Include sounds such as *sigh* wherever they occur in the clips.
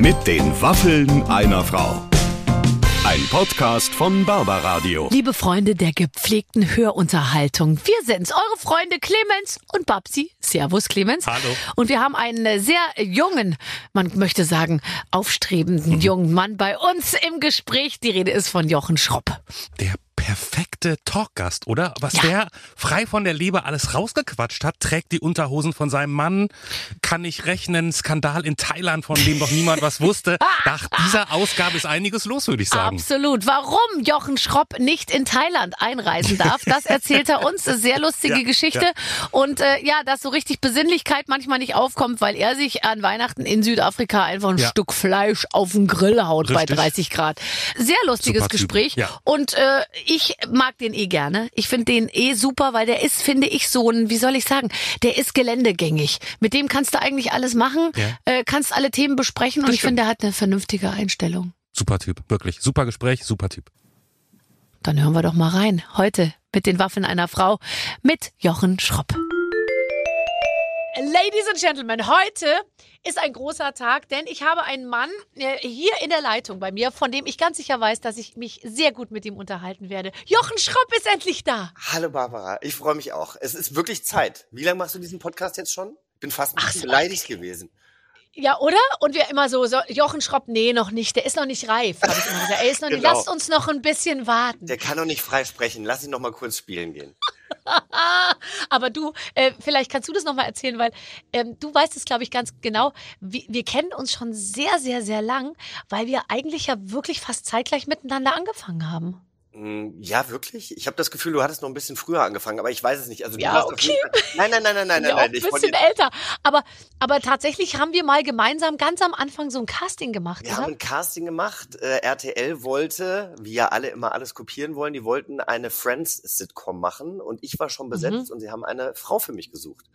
Mit den Waffeln einer Frau. Ein Podcast von Barbaradio. Liebe Freunde der gepflegten Hörunterhaltung, wir sind's, eure Freunde Clemens und Babsi. Servus Clemens. Hallo. Und wir haben einen sehr jungen, man möchte sagen, aufstrebenden jungen Mann bei uns im Gespräch. Die Rede ist von Jochen Schropp. Der perfekte Talkgast, oder? Was Ja. der frei von der Leber alles rausgequatscht hat, trägt die Unterhosen von seinem Mann, kann nicht rechnen, Skandal in Thailand, von dem noch niemand was wusste. *laughs* Nach dieser Ausgabe ist einiges los, würde ich sagen. Absolut. Warum Jochen Schropp nicht in Thailand einreisen darf, das erzählt er uns. Sehr lustige *laughs* Ja, Geschichte. ja. Und äh, ja, dass so richtig Besinnlichkeit manchmal nicht aufkommt, weil er sich an Weihnachten in Südafrika einfach ein. Stück Fleisch auf den Grill haut bei Richtig. 30 Grad. Sehr lustiges. Gespräch. Ja. Und äh, ich mag den eh gerne. Ich finde den eh super, weil der ist, finde ich, so ein, wie soll ich sagen, der ist geländegängig. Mit dem kannst du eigentlich alles machen, Ja. äh, kannst alle Themen besprechen und Das ich finde, der hat eine vernünftige Einstellung. Super Typ, wirklich. Super Gespräch, super Typ. Dann hören wir doch mal rein. Heute mit den Waffen einer Frau mit Jochen Schropp. Ladies and Gentlemen, heute ist ein großer Tag, denn ich habe einen Mann äh, hier in der Leitung bei mir, von dem ich ganz sicher weiß, dass ich mich sehr gut mit ihm unterhalten werde. Jochen Schropp ist endlich da. Hallo Barbara, ich freue mich auch. Es ist wirklich Zeit. Wie lange machst du diesen Podcast jetzt schon? Ich bin fast ein Ach, bisschen so beleidigt gewesen. Ja, oder? Und wir immer so, so Jochen Schropp, nee, noch nicht, der ist noch nicht reif, habe ich immer gesagt. Er ist noch *laughs* nicht, Genau. lasst uns noch ein bisschen warten. Der kann doch nicht frei sprechen. Lass ihn noch mal kurz spielen gehen. *laughs* Aber du, äh, vielleicht kannst du das nochmal erzählen, weil ähm, du weißt es, glaube ich, ganz genau. Wir, wir kennen uns schon sehr, sehr, sehr lang, weil wir eigentlich ja wirklich fast zeitgleich miteinander angefangen haben. Mm, Ja, wirklich? Ich habe das Gefühl, du hattest noch ein bisschen früher angefangen, aber ich weiß es nicht. Also du Ja, auf okay. jeden Fall- Nein, nein, nein, nein, nein, ja, nein, auch ein bisschen älter. Aber, aber tatsächlich haben wir mal gemeinsam ganz am Anfang so ein Casting gemacht, wir oder? haben ein Casting gemacht. Äh, RTL wollte, wie ja alle immer alles kopieren wollen, die wollten eine Friends-Sitcom machen und ich war schon Mhm. besetzt und sie haben eine Frau für mich gesucht.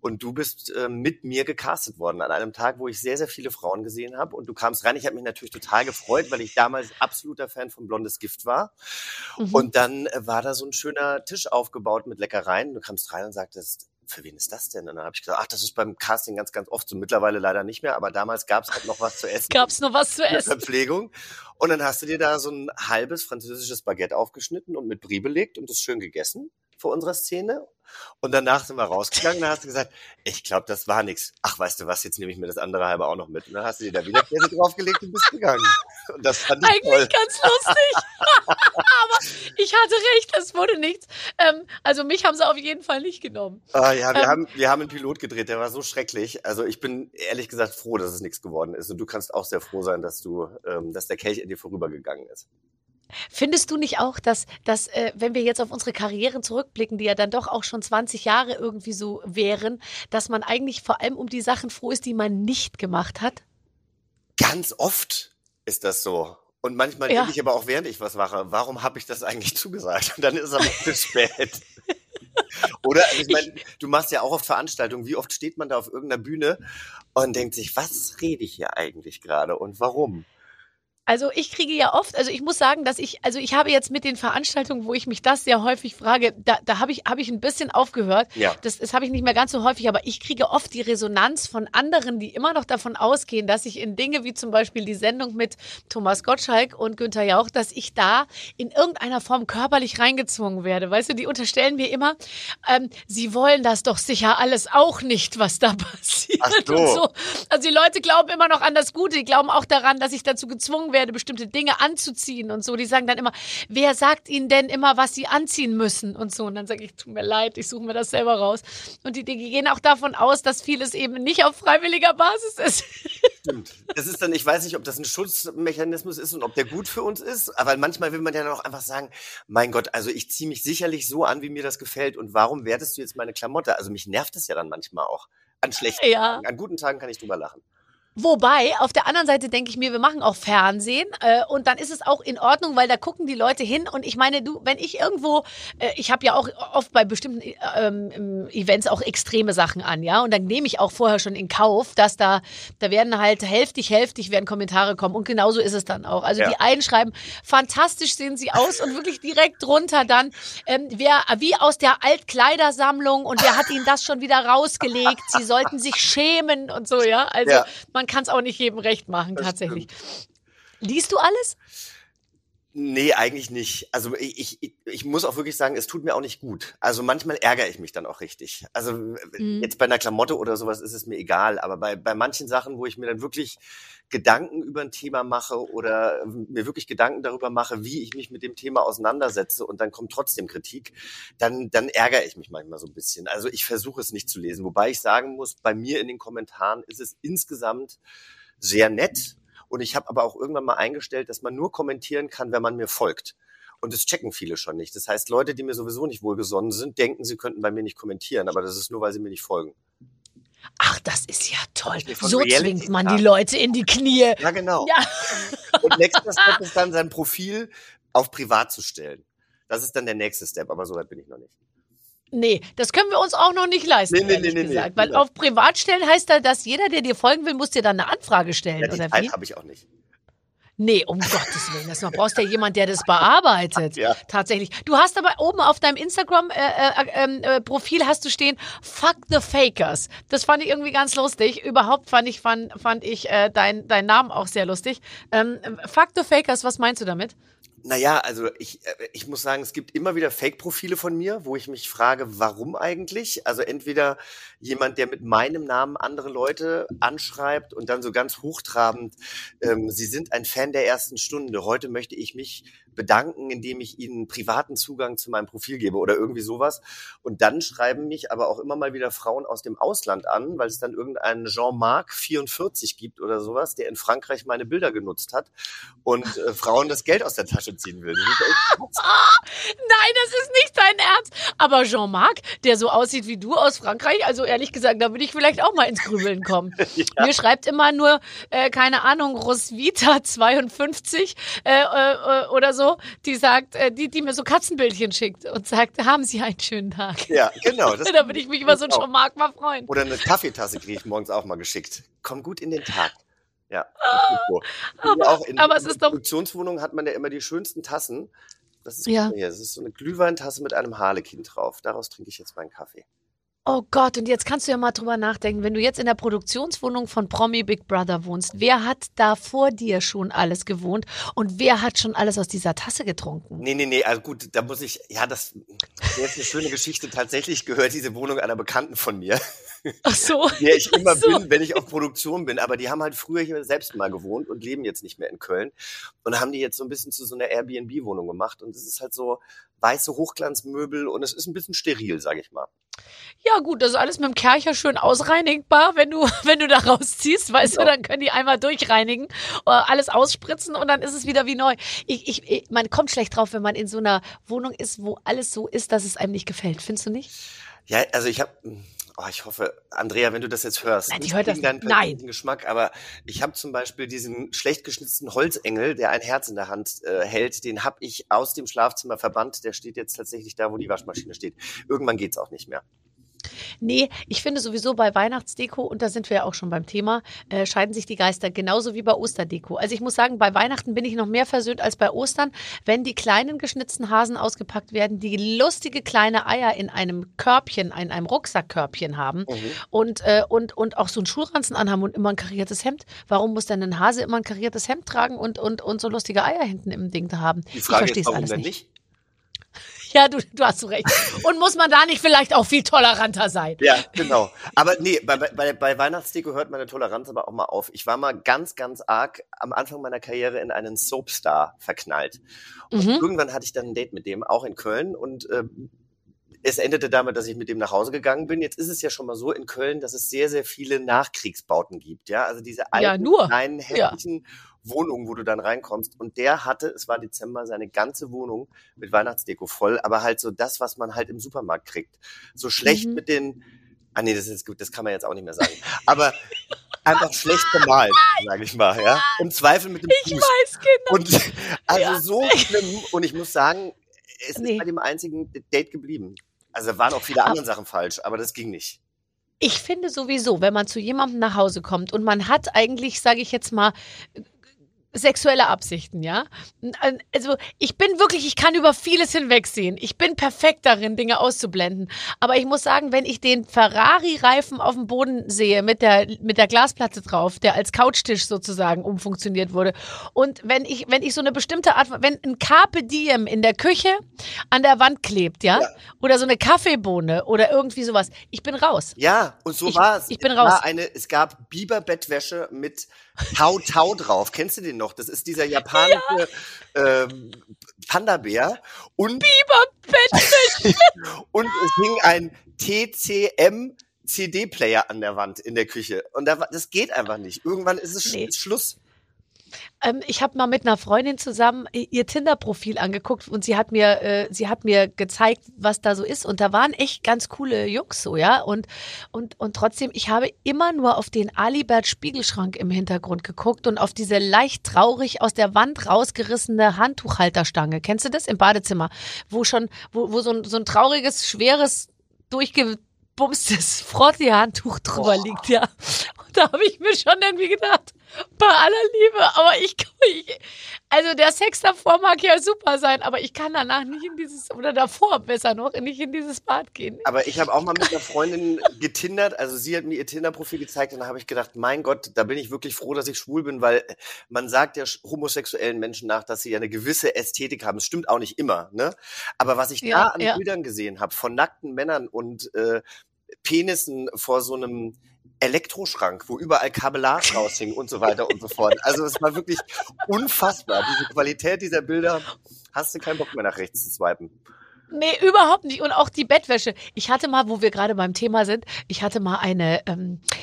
Und du bist äh, mit mir gecastet worden an einem Tag, wo ich sehr, sehr viele Frauen gesehen habe und du kamst rein. Ich habe mich natürlich total gefreut, weil ich damals absoluter Fan von Blondes Gift war. Mhm. Und dann äh, war da so ein schöner Tisch aufgebaut mit Leckereien. Du kamst rein und sagtest, für wen ist das denn? Und dann habe ich gesagt, ach, das ist beim Casting ganz, ganz oft so. Mittlerweile leider nicht mehr, aber damals gab es halt noch was zu *laughs* essen. Gab's noch was zu *laughs* essen? Verpflegung. Und dann hast du dir da so ein halbes französisches Baguette aufgeschnitten und mit Brie belegt und das schön gegessen vor unserer Szene. Und danach sind wir rausgegangen und hast du gesagt, ich glaube, das war nix. Ach, weißt du was, jetzt nehme ich mir das andere halbe auch noch mit. Und dann hast du dir da wieder Käse draufgelegt und bist gegangen. Und das fand ich Eigentlich toll. ganz lustig. *laughs* Aber ich hatte recht, es wurde nichts. Ähm, also mich haben sie auf jeden Fall nicht genommen. Ah, ja, wir, Ähm, haben, wir haben einen Pilot gedreht, der war so schrecklich. Also ich bin ehrlich gesagt froh, dass es nichts geworden ist. Und du kannst auch sehr froh sein, dass du, ähm, dass der Kelch an dir vorübergegangen ist. Findest du nicht auch, dass, dass äh, wenn wir jetzt auf unsere Karrieren zurückblicken, die ja dann doch auch schon 20 Jahre irgendwie so wären, dass man eigentlich vor allem um die Sachen froh ist, die man nicht gemacht hat? Ganz oft ist das so. Und manchmal Ja. denke ich aber auch, während ich was mache, warum habe ich das eigentlich *laughs* zugesagt? Und dann ist es aber zu spät. *laughs* Oder, also ich meine, du machst ja auch oft Veranstaltungen. Wie oft steht man da auf irgendeiner Bühne und denkt sich, was rede ich hier eigentlich gerade und warum? Also ich kriege ja oft, also ich muss sagen, dass ich, also ich habe jetzt mit den Veranstaltungen, wo ich mich das sehr häufig frage, da, da habe ich, habe ich ein bisschen aufgehört. Ja. Das, das habe ich nicht mehr ganz so häufig, aber ich kriege oft die Resonanz von anderen, die immer noch davon ausgehen, dass ich in Dinge wie zum Beispiel die Sendung mit Thomas Gottschalk und Günther Jauch, dass ich da in irgendeiner Form körperlich reingezwungen werde. Weißt du, die unterstellen mir immer, ähm, sie wollen das doch sicher alles auch nicht, was da *laughs* passiert. Ach so. So. Also die Leute glauben immer noch an das Gute, die glauben auch daran, dass ich dazu gezwungen werde, bestimmte Dinge anzuziehen und so. Die sagen dann immer, wer sagt ihnen denn immer, was sie anziehen müssen und so. Und dann sage ich, tut mir leid, ich suche mir das selber raus. Und die, die gehen auch davon aus, dass vieles eben nicht auf freiwilliger Basis ist. Stimmt. Das ist dann, ich weiß nicht, ob das ein Schutzmechanismus ist und ob der gut für uns ist, aber manchmal will man ja noch einfach sagen, mein Gott, also ich ziehe mich sicherlich so an, wie mir das gefällt und warum wertest du jetzt meine Klamotte? Also mich nervt es ja dann manchmal auch. An schlechten Ja. Tagen. An guten Tagen kann ich drüber lachen. Wobei, auf der anderen Seite denke ich mir, wir machen auch Fernsehen äh, und dann ist es auch in Ordnung, weil da gucken die Leute hin und ich meine, du, wenn ich irgendwo, äh, ich habe ja auch oft bei bestimmten ähm, Events auch extreme Sachen an, ja, und dann nehme ich auch vorher schon in Kauf, dass da, da werden halt hälftig, hälftig werden Kommentare kommen und genauso ist es dann auch. Also Ja. die einen schreiben, fantastisch sehen sie aus und wirklich direkt drunter dann, ähm, wer, wie aus der Altkleidersammlung und wer hat ihnen das schon wieder rausgelegt, sie sollten sich schämen und so, ja, also Ja. man kann es auch nicht jedem recht machen, Das tatsächlich. Liest du alles? Nee, eigentlich nicht. Also ich, ich, ich muss auch wirklich sagen, es tut mir auch nicht gut. Also manchmal ärgere ich mich dann auch richtig. Also Mhm. jetzt bei einer Klamotte oder sowas ist es mir egal, aber bei, bei manchen Sachen, wo ich mir dann wirklich Gedanken über ein Thema mache oder mir wirklich Gedanken darüber mache, wie ich mich mit dem Thema auseinandersetze und dann kommt trotzdem Kritik, dann, dann ärgere ich mich manchmal so ein bisschen. Also ich versuche es nicht zu lesen. Wobei ich sagen muss, bei mir in den Kommentaren ist es insgesamt sehr nett. Und ich habe aber auch irgendwann mal eingestellt, dass man nur kommentieren kann, wenn man mir folgt. Und das checken viele schon nicht. Das heißt, Leute, die mir sowieso nicht wohlgesonnen sind, denken, sie könnten bei mir nicht kommentieren. Aber das ist nur, weil sie mir nicht folgen. Ach, das ist ja toll. So Reality zwingt man die Leute in die Knie. Ja, genau. Ja. *laughs* Und nächster Step ist dann, sein Profil auf privat zu stellen. Das ist dann der nächste Step, aber so weit bin ich noch nicht. Nee, das können wir uns auch noch nicht leisten, Nee, nee, ehrlich nee, nee, gesagt. Weil auf Privatstellen heißt da, dass jeder, der dir folgen will, muss dir dann eine Anfrage stellen, Ja, die oder Zeit wie? habe ich auch nicht. Nee, um *laughs* Gottes Willen. Das noch brauchst ja jemand, der das bearbeitet. Ja. Tatsächlich. Du hast aber oben auf deinem Instagram-Profil äh, äh, Profil hast du stehen, fuck the fakers. Das fand ich irgendwie ganz lustig. Überhaupt fand ich, fand, fand ich äh, dein, dein Namen auch sehr lustig. Ähm, fuck the fakers, was meinst du damit? Naja, also ich, äh, ich muss sagen, es gibt immer wieder Fake-Profile von mir, wo ich mich frage, warum eigentlich? Also entweder jemand, der mit meinem Namen andere Leute anschreibt und dann so ganz hochtrabend, ähm, Sie sind ein Fan der ersten Stunde. Heute möchte ich mich bedanken, indem ich Ihnen privaten Zugang zu meinem Profil gebe oder irgendwie sowas. Und dann schreiben mich aber auch immer mal wieder Frauen aus dem Ausland an, weil es dann irgendeinen Jean-Marc 44 gibt oder sowas, der in Frankreich meine Bilder genutzt hat und äh, Frauen das Geld aus der Tasche ziehen will. *laughs* Das ist echt krass. Nein, das ist nicht dein Ernst. Aber Jean-Marc, der so aussieht wie du aus Frankreich, also ehrlich gesagt, da würde ich vielleicht auch mal ins Grübeln kommen. *laughs* Mir schreibt immer nur, äh, keine Ahnung, Roswitha 52 äh, äh, oder so, die sagt, äh, die, die mir so Katzenbildchen schickt und sagt, haben Sie einen schönen Tag. ja, genau. *laughs* Das da würde ich mich über so einen auch. Jean-Marc mal freuen. Oder eine Kaffeetasse kriege ich morgens auch mal geschickt. Komm gut in den Tag. Ja, so. Aber- auch in, aber es in ist doch- Produktionswohnungen hat man ja immer die schönsten Tassen. Das ist Ja. hier. Das ist so eine Glühweintasse mit einem Harlekin drauf. Daraus trinke ich jetzt meinen Kaffee. Oh Gott, und jetzt kannst du ja mal drüber nachdenken, wenn du jetzt in der Produktionswohnung von Promi Big Brother wohnst, wer hat da vor dir schon alles gewohnt und wer hat schon alles aus dieser Tasse getrunken? Nee, nee, nee, also gut, da muss ich, ja, das das ist eine schöne Geschichte. Tatsächlich gehört diese Wohnung einer Bekannten von mir, Ach so. *laughs* der ich immer so. bin, wenn ich auf Produktion bin. Aber die haben halt früher hier selbst mal gewohnt und leben jetzt nicht mehr in Köln. Und haben die jetzt so ein bisschen zu so einer Airbnb-Wohnung gemacht. Und es ist halt so weiße Hochglanzmöbel und es ist ein bisschen steril, sag ich mal. Ja gut, das ist alles mit dem Kercher schön ausreinigbar, wenn du, *laughs* wenn du da rausziehst, weißt Genau. du, dann können die einmal durchreinigen, äh, alles ausspritzen und dann ist es wieder wie neu. Ich, ich, ich, man kommt schlecht drauf, wenn man in so einer Wohnung ist, wo alles so ist, dass es einem nicht gefällt. Findest du nicht? Ja, also ich habe, oh, ich hoffe, Andrea, wenn du das jetzt hörst, Nein, die nicht hört das nicht. Nein. Geschmack, aber ich habe zum Beispiel diesen schlecht geschnitzten Holzengel, der ein Herz in der Hand äh, hält, den habe ich aus dem Schlafzimmer verbannt. Der steht jetzt tatsächlich da, wo die Waschmaschine steht. Irgendwann geht's auch nicht mehr. Nee, ich finde sowieso bei Weihnachtsdeko, und da sind wir ja auch schon beim Thema, äh, scheiden sich die Geister genauso wie bei Osterdeko. Also ich muss sagen, bei Weihnachten bin ich noch mehr versöhnt als bei Ostern, wenn die kleinen geschnitzten Hasen ausgepackt werden, die lustige kleine Eier in einem Körbchen, in einem Rucksackkörbchen haben Mhm. und, äh, und, und auch so einen Schulranzen anhaben und immer ein kariertes Hemd. Warum muss denn ein Hase immer ein kariertes Hemd tragen und, und, und so lustige Eier hinten im Ding haben? Die ich Frage verstehe ist, es warum alles denn nicht. Ja, du, du hast so recht. Und muss man da nicht vielleicht auch viel toleranter sein? Ja, genau. Aber nee, bei, bei, bei Weihnachtsdeko hört meine Toleranz aber auch mal auf. Ich war mal ganz, ganz arg am Anfang meiner Karriere in einen Soapstar verknallt. Und Mhm. irgendwann hatte ich dann ein Date mit dem, auch in Köln. Und äh, es endete damit, dass ich mit dem nach Hause gegangen bin. Jetzt ist es ja schon mal so in Köln, dass es sehr, sehr viele Nachkriegsbauten gibt. Ja, also diese alten, Ja, nur. kleinen, Ja. Wohnungen, wo du dann reinkommst. Und der hatte, es war Dezember, seine ganze Wohnung mit Weihnachtsdeko voll, aber halt so das, was man halt im Supermarkt kriegt. So schlecht Mhm. mit den, ah nee, das ist gut, das kann man jetzt auch nicht mehr sagen. Aber einfach schlecht bemalt, *laughs* sage ich mal, ja. Im Zweifel mit dem Ich Fuß. weiß genau. Und *laughs* also Ja. so schlimm. Und ich muss sagen, es Nee. ist bei dem einzigen Date geblieben. Also waren auch viele andere Sachen falsch, aber das ging nicht. Ich finde sowieso, wenn man zu jemandem nach Hause kommt und man hat eigentlich, sage ich jetzt mal, sexuelle Absichten, ja. Also ich bin wirklich, ich kann über vieles hinwegsehen. Ich bin perfekt darin, Dinge auszublenden. Aber ich muss sagen, wenn ich den Ferrari-Reifen auf dem Boden sehe mit der mit der Glasplatte drauf, der als Couchtisch sozusagen umfunktioniert wurde, und wenn ich wenn ich so eine bestimmte Art, wenn ein Carpe Diem in der Küche an der Wand klebt, ja, Ja. oder so eine Kaffeebohne oder irgendwie sowas, ich bin raus. Ja, und so Ich- war es. ich bin es war raus. Eine, es gab Biberbettwäsche mit Tau Tau drauf. Kennst du den noch? Das ist dieser japanische ähm, Panda-Bär. Und, Bettwäsche. *laughs* und es hing ein TCM CD-Player an der Wand in der Küche. Und da, das geht einfach nicht. Irgendwann ist es Nee. Schluss. Ähm, ich habe mal mit einer Freundin zusammen i- ihr Tinder-Profil angeguckt und sie hat mir, äh, sie hat mir gezeigt, was da so ist. Und da waren echt ganz coole Jungs so, ja. Und, und, und trotzdem, ich habe immer nur auf den Alibert Spiegelschrank im Hintergrund geguckt und auf diese leicht traurig aus der Wand rausgerissene Handtuchhalterstange. Kennst du das? Im Badezimmer, wo schon, wo, wo so ein, so ein trauriges, schweres, durchgebumstes *laughs* Frotti-Handtuch drüber liegt, ja. Und da habe ich mir schon irgendwie gedacht, bei aller Liebe, aber ich, ich also der Sex davor mag ja super sein, aber ich kann danach nicht in dieses, oder davor besser noch, nicht in dieses Bad gehen. Aber ich habe auch mal mit einer Freundin getindert. Also sie hat mir ihr Tinder-Profil gezeigt und da habe ich gedacht, mein Gott, da bin ich wirklich froh, dass ich schwul bin, weil man sagt ja homosexuellen Menschen nach, dass sie ja eine gewisse Ästhetik haben. Es stimmt auch nicht immer, ne? Aber was ich Ja, da an ja. Bildern gesehen habe von nackten Männern und äh, Penissen vor so einem Elektroschrank, wo überall Kabellage raushing und so weiter und so fort. Also es war wirklich unfassbar. Diese Qualität dieser Bilder, hast du keinen Bock mehr nach rechts zu swipen. Nee, überhaupt nicht. Und auch die Bettwäsche. Ich hatte mal, wo wir gerade beim Thema sind, ich hatte mal eine, ähm, äh,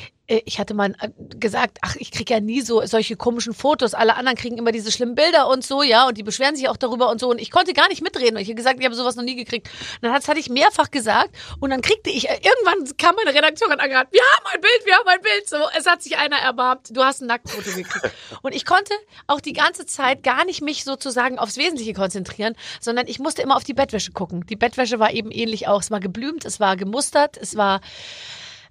ich hatte mal äh, gesagt, ach, ich krieg ja nie so solche komischen Fotos. Alle anderen kriegen immer diese schlimmen Bilder und so, ja, und die beschweren sich auch darüber und so. Und ich konnte gar nicht mitreden. Und ich habe gesagt, ich habe sowas noch nie gekriegt. Und dann hat- das hatte ich mehrfach gesagt. Und dann kriegte ich, äh, irgendwann kam meine Redakteurin angeraten, wir haben ein Bild, wir haben ein Bild. So, es hat sich einer erbarmt. Du hast ein Nacktfoto gekriegt. *laughs* Und ich konnte auch die ganze Zeit gar nicht mich sozusagen aufs Wesentliche konzentrieren, sondern ich musste immer auf die Bettwäsche gucken. Die Bettwäsche war eben ähnlich auch. Es war geblümt, es war gemustert, es war,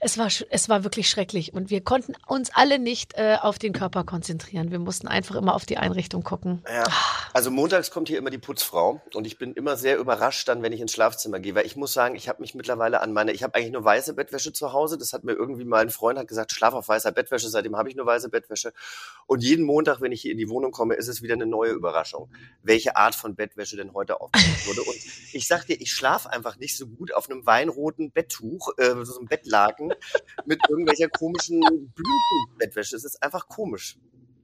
es war, es war wirklich schrecklich. Und wir konnten uns alle nicht äh, auf den Körper konzentrieren. Wir mussten einfach immer auf die Einrichtung gucken. Ja. Also montags kommt hier immer die Putzfrau und ich bin immer sehr überrascht dann, wenn ich ins Schlafzimmer gehe, weil ich muss sagen, ich habe mich mittlerweile an meine, ich habe eigentlich nur weiße Bettwäsche zu Hause. Das hat mir irgendwie mal ein Freund hat gesagt, schlaf auf weißer Bettwäsche. Seitdem habe ich nur weiße Bettwäsche. Und jeden Montag, wenn ich hier in die Wohnung komme, ist es wieder eine neue Überraschung, welche Art von Bettwäsche denn heute aufgebaut wurde. Und ich sag dir, ich schlafe einfach nicht so gut auf einem weinroten Betttuch, äh, so einem Bettlaken mit irgendwelcher komischen Blümchenbettwäsche. Es ist einfach komisch.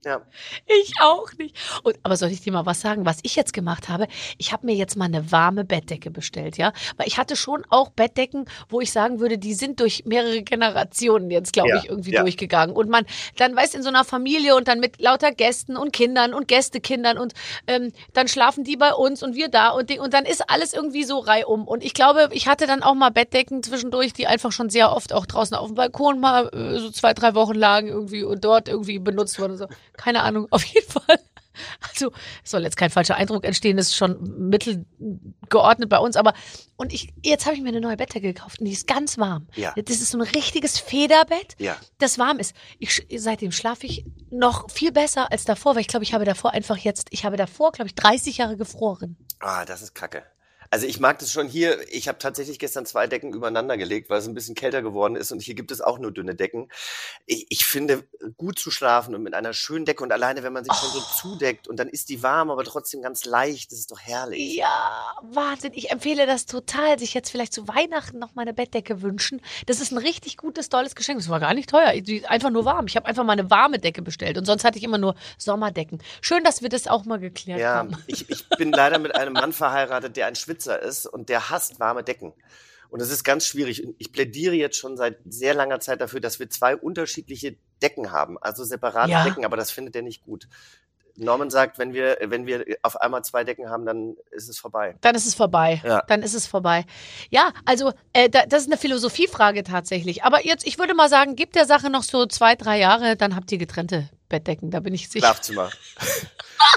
Ja. Ich auch nicht. Und, aber soll ich dir mal was sagen, was ich jetzt gemacht habe? Ich habe mir jetzt mal eine warme Bettdecke bestellt, ja. Weil ich hatte schon auch Bettdecken, wo ich sagen würde, die sind durch mehrere Generationen jetzt, glaube Ja, ich, irgendwie ja. durchgegangen. Und man, dann weißt in so einer Familie und dann mit lauter Gästen und Kindern und Gästekindern und ähm, dann schlafen die bei uns und wir da und, die, und dann ist alles irgendwie so reihum. Und ich glaube, ich hatte dann auch mal Bettdecken zwischendurch, die einfach schon sehr oft auch draußen auf dem Balkon mal äh, so zwei, drei Wochen lagen irgendwie und dort irgendwie benutzt wurden. So. Keine Ahnung, *laughs* auf jeden Fall. Also es soll jetzt kein falscher Eindruck entstehen, das ist schon mittelgeordnet bei uns, aber und ich jetzt habe ich mir eine neue Bettdecke gekauft und die ist ganz warm. Ja. Das ist so ein richtiges Federbett, Ja. das warm ist. Ich, seitdem schlafe ich noch viel besser als davor, weil ich glaube, ich habe davor einfach jetzt, ich habe davor, glaube ich, 30 Jahre gefroren. Ah, das ist kacke. Also ich mag das schon hier. Ich habe tatsächlich gestern zwei Decken übereinander gelegt, weil es ein bisschen kälter geworden ist und hier gibt es auch nur dünne Decken. Ich, ich finde, gut zu schlafen und mit einer schönen Decke und alleine, wenn man sich schon so zudeckt und dann ist die warm, aber trotzdem ganz leicht, das ist doch herrlich. Ja, Wahnsinn. Ich empfehle das total, sich jetzt vielleicht zu Weihnachten noch mal eine Bettdecke wünschen. Das ist ein richtig gutes, tolles Geschenk. Das war gar nicht teuer. Die ist einfach nur warm. Ich habe einfach mal eine warme Decke bestellt und sonst hatte ich immer nur Sommerdecken. Schön, dass wir das auch mal geklärt Ja, haben. ich, ich bin leider mit einem Mann verheiratet, der ein Schwitzer ist und der hasst warme Decken. Und das ist ganz schwierig. Und Ich plädiere jetzt schon seit sehr langer Zeit dafür, dass wir zwei unterschiedliche Decken haben, also separate Ja. Decken, aber das findet er nicht gut. Norman sagt, wenn wir, wenn wir auf einmal zwei Decken haben, dann ist es vorbei. Dann ist es vorbei. Ja. Dann ist es vorbei. Ja, also äh, da, das ist eine Philosophiefrage tatsächlich. Aber jetzt, ich würde mal sagen, gibt der Sache noch so zwei, drei Jahre, dann habt ihr getrennte Bettdecken. Da bin ich sicher. Schlafzimmer.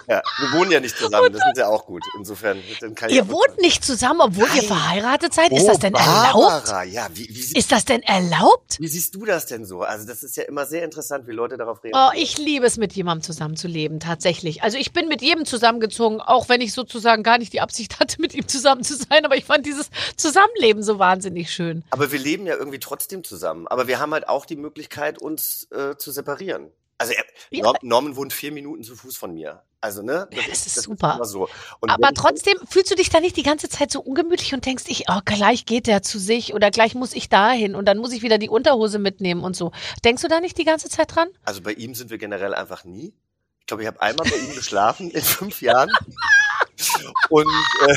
Ja, wir wohnen ja nicht zusammen, das ist ja auch gut. Insofern Ihr wohnt nicht zusammen, obwohl ihr Nein. verheiratet seid? Ist Oh, das denn erlaubt? Ja, wie, wie, Ist das denn erlaubt? wie siehst du das denn so? Also das ist ja immer sehr interessant, wie Leute darauf Oh, reagieren. ich liebe es, mit jemandem zusammenzuleben, tatsächlich. Also ich bin mit jedem zusammengezogen, auch wenn ich sozusagen gar nicht die Absicht hatte, mit ihm zusammen zu sein. Aber ich fand dieses Zusammenleben so wahnsinnig schön. Aber wir leben ja irgendwie trotzdem zusammen. Aber wir haben halt auch die Möglichkeit, uns äh, zu separieren. Also er, Ja. Norm, Norman wohnt vier Minuten zu Fuß von mir. Also ne, Ja, das ist super. immer so. Aber trotzdem fühlst du dich da nicht die ganze Zeit so ungemütlich und denkst, ich, oh, gleich geht der zu sich oder gleich muss ich dahin und dann muss ich wieder die Unterhose mitnehmen und so. Denkst du da nicht die ganze Zeit dran? Also bei ihm sind wir generell einfach nie. Ich glaube, ich habe einmal bei ihm geschlafen in fünf Jahren. *laughs* Und äh,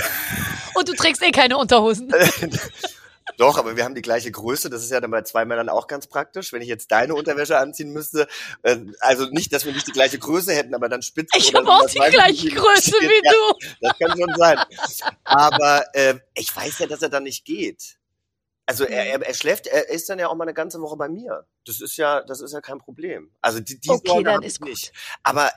Und du trägst eh keine Unterhosen. *laughs* doch, aber wir haben die gleiche Größe. Das ist ja dann bei zwei Männern auch ganz praktisch. Wenn ich jetzt deine Unterwäsche anziehen müsste, äh, also nicht, dass wir nicht die gleiche Größe hätten, aber dann spitze Ich habe auch die gleiche Größe wie ja, du. Das kann schon sein. Aber äh, ich weiß ja, dass er dann nicht geht. Also er, er, er schläft, er ist dann ja auch mal eine ganze Woche bei mir. Das ist ja, das ist ja kein Problem. Also die, die Okay, Sorge dann ist gut. nicht. Aber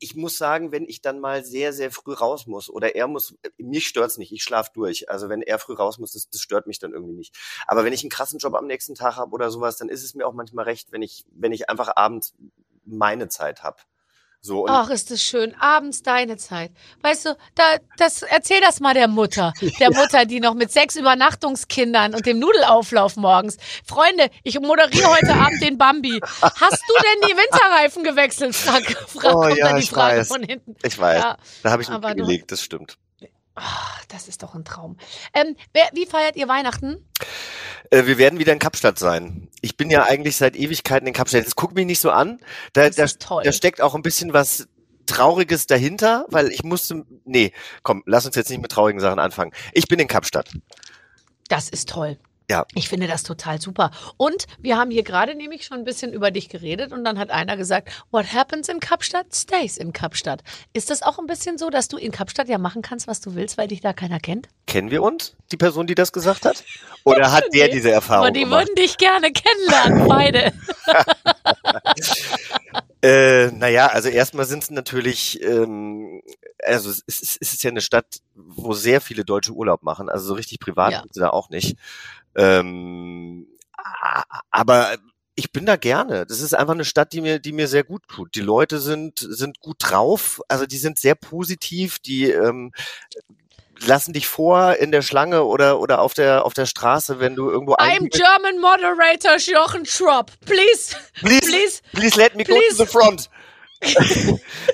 ich muss sagen, wenn ich dann mal sehr, sehr früh raus muss oder er muss, mich stört's nicht, ich schlaf durch. Also wenn er früh raus muss, das, das stört mich dann irgendwie nicht. Aber wenn ich einen krassen Job am nächsten Tag habe oder sowas, dann ist es mir auch manchmal recht, wenn ich, wenn ich einfach abends meine Zeit habe. So Ach, ist das schön. Abends deine Zeit. Weißt du, da, das, erzähl das mal der Mutter. *laughs* Der Mutter, die noch mit sechs Übernachtungskindern und dem Nudelauflauf morgens. Freunde, ich moderiere heute Abend den Bambi. Hast du denn die Winterreifen gewechselt? Frag, frag, Oh kommt ja, die ich Frage weiß. von hinten. ich weiß, Ja, da habe ich du- gelegt, das stimmt. Ach, das ist doch ein Traum. Ähm, wer, wie feiert ihr Weihnachten? Äh, wir werden wieder in Kapstadt sein. Ich bin ja eigentlich seit Ewigkeiten in Kapstadt. Das guckt mich nicht so an. Da, Das da, da steckt auch ein bisschen was Trauriges dahinter, weil ich musste. Nee, komm, lass uns jetzt nicht mit traurigen Sachen anfangen. Ich bin in Kapstadt. Das ist toll. Ja. Ich finde das total super. Und wir haben hier gerade nämlich schon ein bisschen über dich geredet und dann hat einer gesagt, what happens in Kapstadt stays in Kapstadt. Ist das auch ein bisschen so, dass du in Kapstadt ja machen kannst, was du willst, weil dich da keiner kennt? Kennen wir uns, die Person, die das gesagt hat? Oder *laughs* hat der diese Erfahrung Aber die gemacht? würden dich gerne kennenlernen, *laughs* beide. *laughs* Äh, naja, also erstmal sind es natürlich, ähm, also es ist, es ist ja eine Stadt, wo sehr viele Deutsche Urlaub machen, also so richtig privat Ja. sind sie da auch nicht. Ähm, aber ich bin da gerne. Das ist einfach eine Stadt, die mir, die mir sehr gut tut. Die Leute sind, sind gut drauf, also die sind sehr positiv, die ähm, lassen dich vor in der Schlange oder, oder auf der, auf der Straße, wenn du irgendwo I'm German moderator Jochen Schropp. Please, Please, please. please let me go Please. to the front.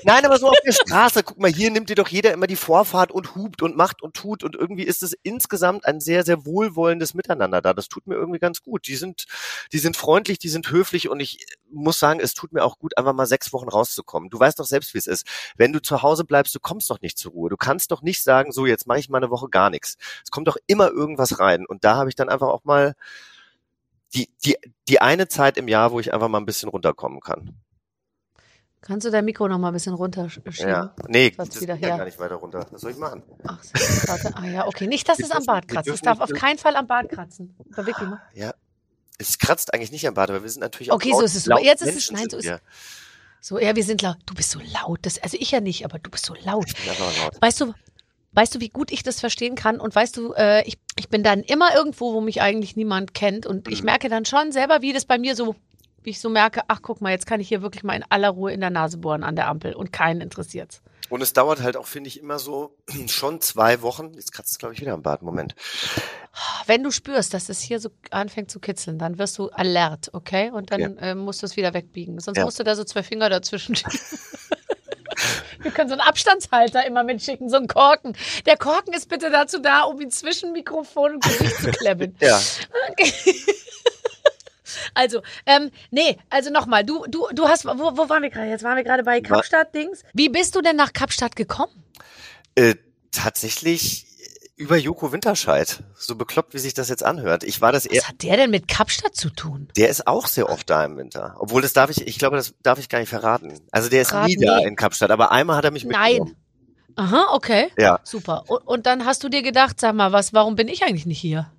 Nein, aber so auf der Straße, guck mal, hier nimmt dir doch jeder immer die Vorfahrt und hupt und macht und tut und irgendwie ist es insgesamt ein sehr, sehr wohlwollendes Miteinander da. Das tut mir irgendwie ganz gut. Die sind, die sind freundlich, die sind höflich und ich muss sagen, es tut mir auch gut, einfach mal sechs Wochen rauszukommen. Du weißt doch selbst, wie es ist. Wenn du zu Hause bleibst, du kommst doch nicht zur Ruhe. Du kannst doch nicht sagen, so, jetzt mache ich mal eine Woche gar nichts. Es kommt doch immer irgendwas rein und da habe ich dann einfach auch mal die, die, die eine Zeit im Jahr, wo ich einfach mal ein bisschen runterkommen kann. Kannst du dein Mikro noch mal ein bisschen runterschieben? Ja, nee, das wieder geht ja her. gar nicht weiter runter. Was soll ich machen? Ach, warte. Ah ja, okay. Nicht, dass es am Bart kratzt. Es darf auf keinen Fall am Bart kratzen. Aber wirklich mal. Ja, es kratzt eigentlich nicht am Bad, aber wir sind natürlich auch Okay, so ist es laut Jetzt ist es- nein, so ist- wir. So, ja, wir sind laut. Du bist so laut. Das, also ich ja nicht, aber du bist so laut. Ich bin laut. Weißt du, weißt du, wie gut ich das verstehen kann? Und weißt du, äh, ich, ich bin dann immer irgendwo, wo mich eigentlich niemand kennt. Und ich Mhm. merke dann schon selber, wie das bei mir so, wie ich so merke, ach guck mal, jetzt kann ich hier wirklich mal in aller Ruhe in der Nase bohren an der Ampel und keinen interessiert's. Und es dauert halt auch, finde ich, immer so *clears throat* schon zwei Wochen. Jetzt kratzt es, glaube ich, wieder am Bad. Moment. Wenn du spürst, dass es hier so anfängt zu kitzeln, dann wirst du alert, okay? Und dann Ja. äh, musst du es wieder wegbiegen. Sonst Ja. musst du da so zwei Finger dazwischen *laughs* schieben. Wir können so einen Abstandshalter immer mitschicken, so einen Korken. Der Korken ist bitte dazu da, um ihn zwischen Mikrofon und Gesicht zu *laughs* klemmen. Ja, Okay. Also, ähm, nee, also nochmal, du, du, du hast, wo, wo waren wir gerade? Jetzt waren wir gerade bei Kapstadt-Dings. Wie bist du denn nach Kapstadt gekommen? äh, tatsächlich über Joko Winterscheid. So bekloppt, wie sich das jetzt anhört. Ich war das Was hat der denn mit Kapstadt zu tun? der ist auch sehr oft da im Winter. Obwohl, das darf ich, ich glaube, das darf ich gar nicht verraten. Also der ist Verrat nie da nie. in Kapstadt, aber einmal hat er mich mitgenommen. Nein. Aha, okay. Ja. Super. Und, und dann hast du dir gedacht, sag mal, was, warum bin ich eigentlich nicht hier?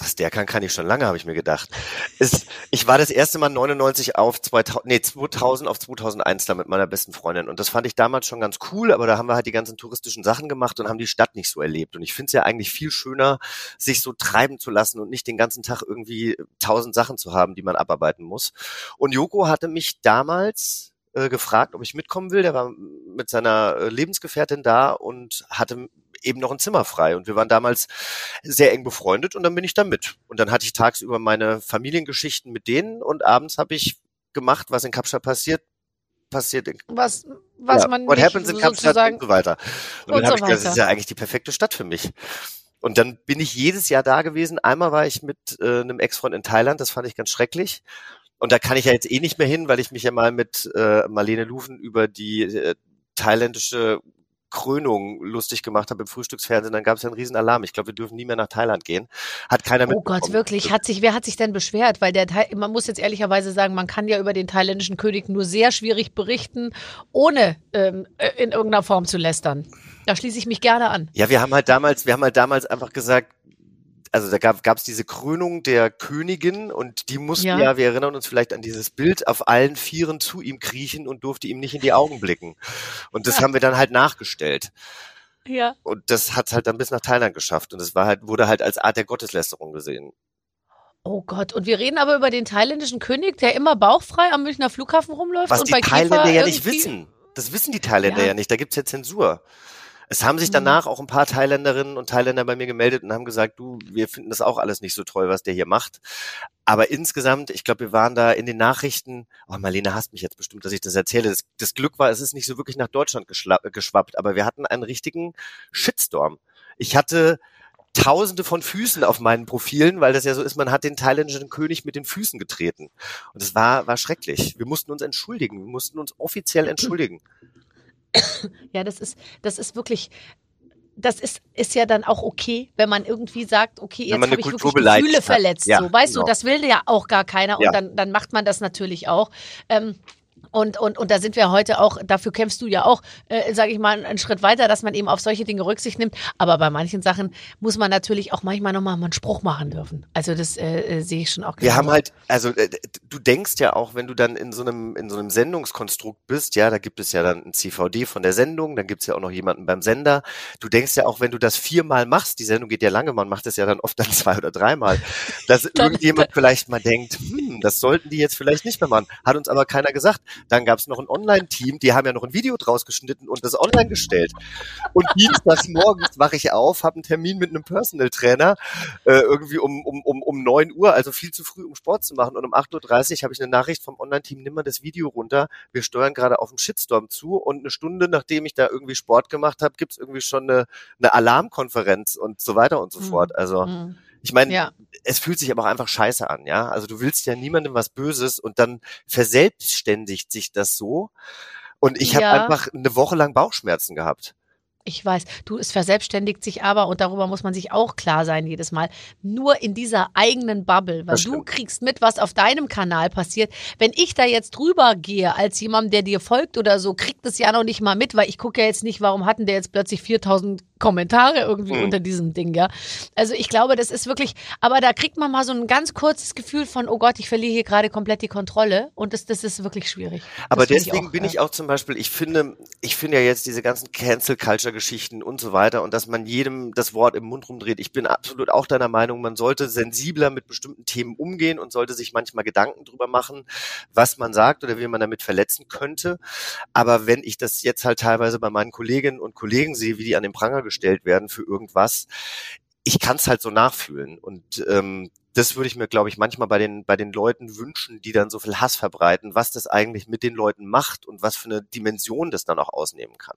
Was der kann, kann ich schon lange, habe ich mir gedacht. Ist, ich war das erste Mal 99 auf 2000, nee, 2000 auf 2001 da mit meiner besten Freundin und das fand ich damals schon ganz cool, aber da haben wir halt die ganzen touristischen Sachen gemacht und haben die Stadt nicht so erlebt und ich finde es ja eigentlich viel schöner, sich so treiben zu lassen und nicht den ganzen Tag irgendwie tausend Sachen zu haben, die man abarbeiten muss. Und Joko hatte mich damals äh, gefragt, ob ich mitkommen will. Der war mit seiner äh, Lebensgefährtin da und hatte eben noch ein Zimmer frei. Und wir waren damals sehr eng befreundet und dann bin ich da mit. Und dann hatte ich tagsüber meine Familiengeschichten mit denen und abends habe ich gemacht, was in Kapstadt passiert, passiert in Was, was ja, man what nicht happens in Kapstadt und so weiter. Und, und dann habe so ich gedacht, das ist ja eigentlich die perfekte Stadt für mich. Und dann bin ich jedes Jahr da gewesen. Einmal war ich mit äh, einem Ex-Freund in Thailand, das fand ich ganz schrecklich. Und da kann ich ja jetzt eh nicht mehr hin, weil ich mich ja mal mit äh, Marlene Lufen über die äh, thailändische Krönung lustig gemacht habe im Frühstücksfernsehen. Dann gab es ja einen riesen Alarm. Ich glaube, wir dürfen nie mehr nach Thailand gehen. Hat keiner Oh Gott, wirklich. Hat sich, wer hat sich denn beschwert? Weil der Thai, man muss jetzt ehrlicherweise sagen, man kann ja über den thailändischen König nur sehr schwierig berichten, ohne ähm, äh, in irgendeiner Form zu lästern. Da schließe ich mich gerne an. Ja, wir haben halt damals, wir haben halt damals einfach gesagt, also da gab es diese Krönung der Königin und die mussten Ja. ja. wir erinnern uns vielleicht an dieses Bild, auf allen Vieren zu ihm kriechen und durfte ihm nicht in die Augen blicken. Und das haben wir dann halt nachgestellt. Ja. Und das hat halt dann bis nach Thailand geschafft. Und das war halt, wurde halt als Art der Gotteslästerung gesehen. Oh Gott. Und wir reden aber über den thailändischen König, der immer bauchfrei am Münchner Flughafen rumläuft Was und die bei Thailänder Käfer ja nicht wissen. Das wissen die Thailänder Ja. ja, nicht. Da gibt's ja Zensur. Es haben sich Mhm. danach auch ein paar Thailänderinnen und Thailänder bei mir gemeldet und haben gesagt, du, wir finden das auch alles nicht so toll, was der hier macht. Aber insgesamt, ich glaube, wir waren da in den Nachrichten, oh, Marlene hasst mich jetzt bestimmt, dass ich das erzähle. Das, das Glück war, es ist nicht so wirklich nach Deutschland geschla- geschwappt, aber wir hatten einen richtigen Shitstorm. Ich hatte Tausende von Füßen auf meinen Profilen, weil das ja so ist, man hat den thailändischen König mit den Füßen getreten. Und es war, war schrecklich. Wir mussten uns entschuldigen. Wir mussten uns offiziell entschuldigen. Ja, das ist, das ist wirklich, das ist, ist ja dann auch okay, wenn man irgendwie sagt, okay, jetzt habe ich Kultur wirklich Gefühle hat. verletzt. Ja, so, weißt genau. du, das will ja auch gar keiner Ja. und dann, dann macht man das natürlich auch. Ähm, und, und, und da sind wir heute auch, dafür kämpfst du ja auch, äh, sage ich mal, einen Schritt weiter, dass man eben auf solche Dinge Rücksicht nimmt. Aber bei manchen Sachen muss man natürlich auch manchmal nochmal einen Spruch machen dürfen. Also das äh, äh, sehe ich schon auch Wir haben halt, also äh, du denkst ja auch, wenn du dann in so einem in so einem Sendungskonstrukt bist, ja, da gibt es ja dann ein CVD von der Sendung, dann gibt es ja auch noch jemanden beim Sender. Du denkst ja auch, wenn du das viermal machst, die Sendung geht ja lange, man macht es ja dann oft dann *laughs* zwei oder dreimal, dass *laughs* irgendjemand vielleicht mal denkt, hm, das sollten die jetzt vielleicht nicht mehr machen. Hat uns aber keiner gesagt. Dann gab es noch ein Online-Team, die haben ja noch ein Video draus geschnitten und das online gestellt. Und dienstags *laughs* morgens wache ich auf, habe einen Termin mit einem Personal Trainer, äh, irgendwie um, um, um, um 9 Uhr, also viel zu früh, um Sport zu machen. Und um 8.30 Uhr habe ich eine Nachricht vom Online-Team, nimm mal das Video runter. Wir steuern gerade auf einen Shitstorm zu und eine Stunde, nachdem ich da irgendwie Sport gemacht habe, gibt's irgendwie schon eine, eine Alarmkonferenz und so weiter und so Mhm. fort. Also Mhm. Ich meine, Ja. es fühlt sich aber auch einfach scheiße an, ja. Also du willst ja niemandem was Böses und dann verselbstständigt sich das so. Und ich habe Ja. einfach eine Woche lang Bauchschmerzen gehabt. Ich weiß, du, es verselbstständigt sich aber, und darüber muss man sich auch klar sein jedes Mal, nur in dieser eigenen Bubble, weil du kriegst mit, was auf deinem Kanal passiert. Wenn ich da jetzt drüber gehe, als jemand, der dir folgt oder so, kriegt es ja noch nicht mal mit, weil ich gucke ja jetzt nicht, warum hatten der jetzt plötzlich 4000 Kommentare irgendwie Hm. unter diesem Ding, ja. Also ich glaube, das ist wirklich, aber da kriegt man mal so ein ganz kurzes Gefühl von, oh Gott, ich verliere hier gerade komplett die Kontrolle und das, das ist wirklich schwierig. Aber Das deswegen auch, bin äh, ich auch zum Beispiel, ich finde, ich finde ja jetzt diese ganzen Cancel Culture Geschichten und so weiter und dass man jedem das Wort im Mund rumdreht. Ich bin absolut auch deiner Meinung, man sollte sensibler mit bestimmten Themen umgehen und sollte sich manchmal Gedanken drüber machen, was man sagt oder wie man damit verletzen könnte. Aber wenn ich das jetzt halt teilweise bei meinen Kolleginnen und Kollegen sehe, wie die an den Pranger gestellt werden für irgendwas, ich kann es halt so nachfühlen und ähm, das würde ich mir, glaube ich, manchmal bei den, bei den Leuten wünschen, die dann so viel Hass verbreiten, was das eigentlich mit den Leuten macht und was für eine Dimension das dann auch ausnehmen kann.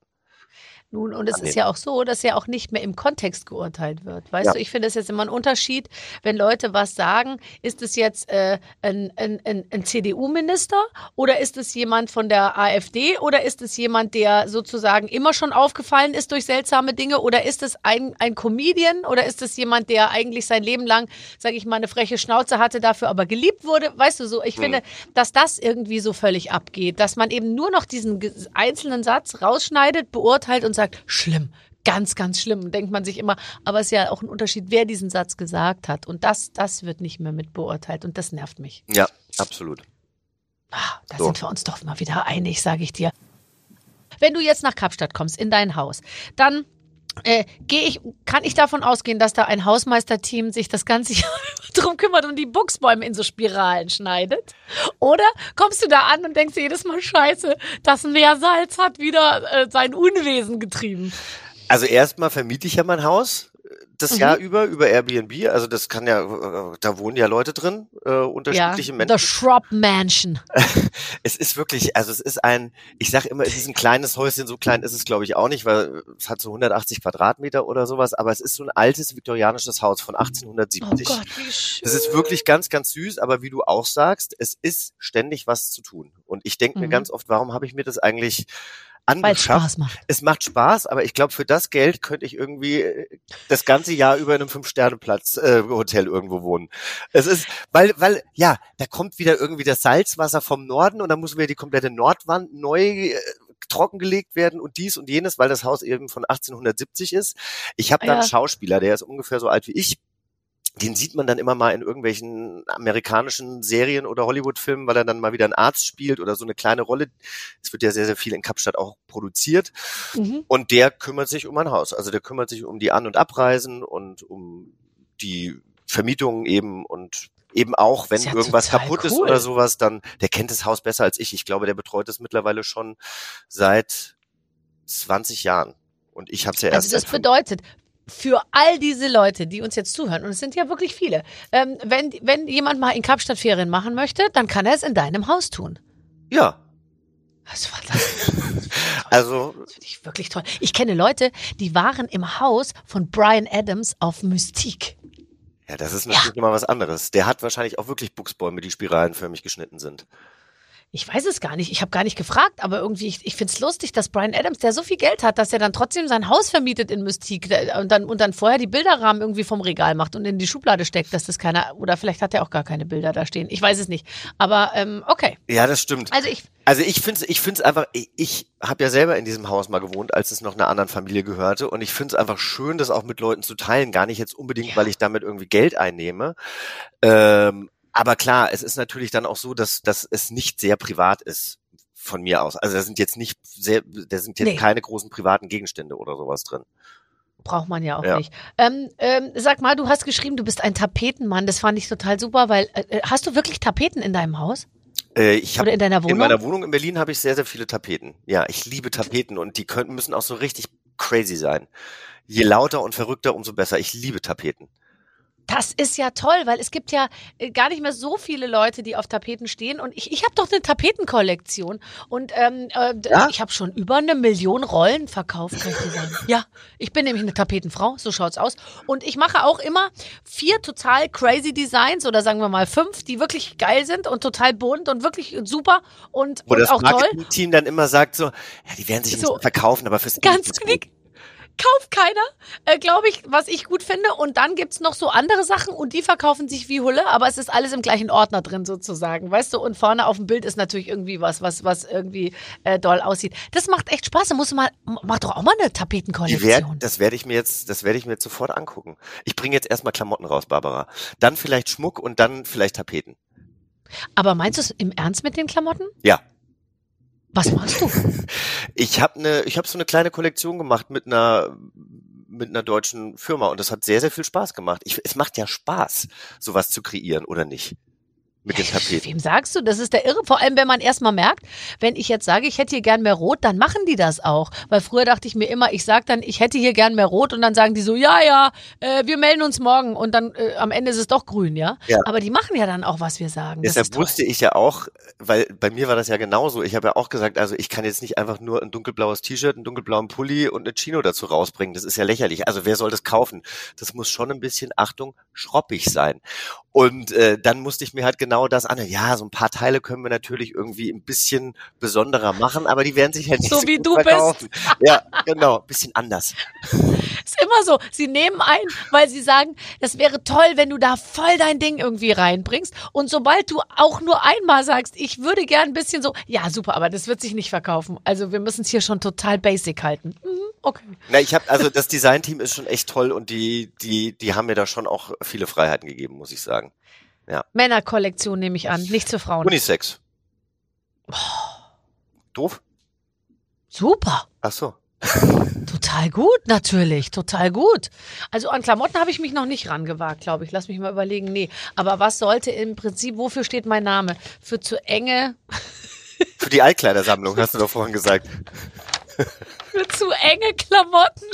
Nun, und es annehmen. ist ja auch so, dass ja auch nicht mehr im Kontext geurteilt wird. Weißt Ja. du, ich finde es jetzt immer ein Unterschied, wenn Leute was sagen, ist es jetzt äh, ein, ein, ein, ein CDU-Minister oder ist es jemand von der AfD oder ist es jemand, der sozusagen immer schon aufgefallen ist durch seltsame Dinge oder ist es ein, ein Comedian oder ist es jemand, der eigentlich sein Leben lang, sage ich mal, eine freche Schnauze hatte, dafür aber geliebt wurde? Weißt du so, ich Mhm. finde, dass das irgendwie so völlig abgeht, dass man eben nur noch diesen einzelnen Satz rausschneidet, beurteilt und sagt, schlimm, ganz, ganz schlimm. Denkt man sich immer, aber es ist ja auch ein Unterschied, wer diesen Satz gesagt hat. Und das, das wird nicht mehr mit beurteilt und das nervt mich. Ja, absolut. Ah, da So. sind wir uns doch mal wieder einig, sage ich dir. Wenn du jetzt nach Kapstadt kommst, in dein Haus, dann äh, gehe ich, kann ich davon ausgehen, dass da ein Hausmeisterteam sich das ganze *laughs* Jahr drum kümmert und die Buchsbäume in so Spiralen schneidet? Oder kommst du da an und denkst dir jedes Mal, scheiße, das Meersalz hat wieder äh, sein Unwesen getrieben? Also erstmal vermiete ich ja mein Haus das Mhm. Jahr über über Airbnb. Also das kann ja, äh, da wohnen ja Leute drin, äh, unterschiedliche The Menschen. Shrub Mansion. *laughs* Es ist wirklich, also es ist ein, ich sag immer, es ist ein kleines Häuschen, so klein ist es glaube ich auch nicht, weil es hat so 180 Quadratmeter oder sowas, aber es ist so ein altes viktorianisches Haus von Oh 1870. Gott, wie schön. Das ist wirklich ganz, ganz süß, aber wie du auch sagst, es ist ständig was zu tun. Und ich denke mir Mhm. ganz oft, warum habe ich mir das eigentlich angeschafft? Spaß macht. Es macht Spaß, aber ich glaube, für das Geld könnte ich irgendwie äh, das ganze Jahr über in einem Fünf-Sterne-Platz äh, irgendwo wohnen. Es ist, weil, weil, ja, da kommt wieder irgendwie das Salzwasser vom Norden und dann muss wieder die komplette Nordwand neu äh, trockengelegt werden und dies und jenes, weil das Haus eben von 1870 ist. Ich habe da einen Ja. Schauspieler, der ist ungefähr so alt wie ich. Den sieht man dann immer mal in irgendwelchen amerikanischen Serien oder Hollywood-Filmen, weil er dann mal wieder einen Arzt spielt oder so eine kleine Rolle. Es wird ja sehr, sehr viel in Kapstadt auch produziert. Mhm. Und der kümmert sich um ein Haus. Also der kümmert sich um die An- und Abreisen und um die Vermietung eben und eben auch, wenn Ist ja irgendwas kaputt ist cool. oder sowas, dann, der kennt das Haus besser als ich. Ich glaube, der betreut es mittlerweile schon seit 20 Jahren. Und ich habe es ja erst Also das bedeutet, für all diese Leute, die uns jetzt zuhören, und es sind ja wirklich viele, ähm, wenn, wenn jemand mal in Kapstadt Ferien machen möchte, dann kann er es in deinem Haus tun. Ja, Das war das. *laughs* also Das finde ich wirklich toll. Ich kenne Leute, die waren im Haus von Brian Adams auf Mystique. ja, das ist natürlich immer was anderes. Der hat wahrscheinlich auch wirklich Buchsbäume, die spiralenförmig geschnitten sind. Ich weiß es gar nicht. Ich habe gar nicht gefragt, aber irgendwie, ich, ich finde es lustig, dass Brian Adams, der so viel Geld hat, dass er dann trotzdem sein Haus vermietet in Mystique der- und dann, und dann vorher die Bilderrahmen irgendwie vom Regal macht und in die Schublade steckt, dass das keiner, oder vielleicht hat er auch gar keine Bilder da stehen. Ich weiß es nicht. Aber ähm, okay. Ja, das stimmt. Also ich, Also ich finde ich find's einfach, ich, ich habe ja selber in diesem Haus mal gewohnt, als es noch einer anderen Familie gehörte und ich finde es einfach schön, das auch mit Leuten zu teilen, gar nicht jetzt unbedingt, Ja. weil ich damit irgendwie Geld einnehme. Ähm, aber klar, es ist natürlich dann auch so, dass, dass es nicht sehr privat ist von mir aus. Also da sind jetzt nicht sehr, da sind jetzt Nee. keine großen privaten Gegenstände oder sowas drin. Braucht man ja auch Ja. nicht. Ähm, ähm, sag mal, du hast geschrieben, du bist ein Tapetenmann. Das fand ich total super, weil äh, äh, hast du wirklich Tapeten in deinem Haus Äh, ich hab, oder in deiner Wohnung? in meiner Wohnung in Berlin habe ich sehr, sehr viele Tapeten. Ja, ich liebe Tapeten und die können, müssen auch so richtig crazy sein. Je lauter und verrückter, umso besser. Ich liebe Tapeten. Das ist ja toll, weil es gibt ja äh, gar nicht mehr so viele Leute, die auf Tapeten stehen. Und ich, ich habe doch eine Tapetenkollektion. Und ähm, äh, Ja? ich habe schon über eine Million Rollen verkauft, kann ich dir sagen. Ja, ich bin nämlich eine Tapetenfrau, so schaut's aus. Und ich mache auch immer vier total crazy Designs oder sagen wir mal fünf, die wirklich geil sind und total bunt und wirklich super und, Wo und das auch toll. Marketing-Team dann immer sagt so, ja, die werden sich So. nicht verkaufen, aber fürs Ganz knick. Kauft keiner, äh, glaube ich, was ich gut finde. Und dann gibt's noch so andere Sachen und die verkaufen sich wie Hulle, aber es ist alles im gleichen Ordner drin sozusagen, weißt du? Und vorne auf dem Bild ist natürlich irgendwie was, was, was irgendwie äh, doll aussieht. Das macht echt Spaß. Da musst du mal, mach doch auch mal eine Die werd, Tapetenkollektion. das werde ich mir jetzt, das werde ich mir jetzt sofort angucken. Ich bringe jetzt erstmal Klamotten raus, Barbara. Dann vielleicht Schmuck und dann vielleicht Tapeten. Aber meinst du es im Ernst mit den Klamotten? Ja. Was machst du? *laughs* Ich habe eine, ich habe so eine kleine Kollektion gemacht mit einer mit einer deutschen Firma und das hat sehr sehr viel Spaß gemacht. Ich, es macht ja Spaß, sowas zu kreieren oder nicht? Mit den Tapeten. Wem sagst du? Das ist der Irre. Vor allem, wenn man erstmal merkt, wenn ich jetzt sage, ich hätte hier gern mehr Rot, dann machen die das auch. Weil früher dachte ich mir immer, ich sage dann, ich hätte hier gern mehr Rot und dann sagen die so, ja, ja, äh, wir melden uns morgen und dann äh, am Ende ist es doch grün, ja? Ja. Aber die machen ja dann auch, was wir sagen. Das Deshalb wusste ich ja auch, weil bei mir war das ja genauso. Ich habe ja auch gesagt, also ich kann jetzt nicht einfach nur ein dunkelblaues T-Shirt, einen dunkelblauen Pulli und eine Chino dazu rausbringen. Das ist ja lächerlich. Also wer soll das kaufen? Das muss schon ein bisschen, Achtung, schroppig sein. Und äh, dann musste ich mir halt genau das an. Ja, so ein paar Teile können wir natürlich irgendwie ein bisschen besonderer machen, aber die werden sich halt nicht So so, wie du bist. verkaufen. Ja, genau, ein bisschen anders. ist immer so. Sie nehmen ein, weil sie sagen, das wäre toll, wenn du da voll dein Ding irgendwie reinbringst. Und sobald du auch nur einmal sagst, ich würde gern ein bisschen so, ja, super, aber das wird sich nicht verkaufen. Also wir müssen es hier schon total basic halten. Mhm. Okay. Na, ich habe also das Designteam ist schon echt toll und die die die haben mir da schon auch viele Freiheiten gegeben, muss ich sagen. Männerkollektion nehme ich an, nicht für Frauen. Unisex. Doof? Super. Ach so. *laughs* Total gut, natürlich, total gut. Also an Klamotten habe ich mich noch nicht rangewagt, glaube ich. Lass mich mal überlegen. Nee, aber was sollte im Prinzip, wofür steht mein Name? Für zu enge, *laughs* Für die Altkleidersammlung hast du doch vorhin gesagt. *laughs* für zu enge Klamotten.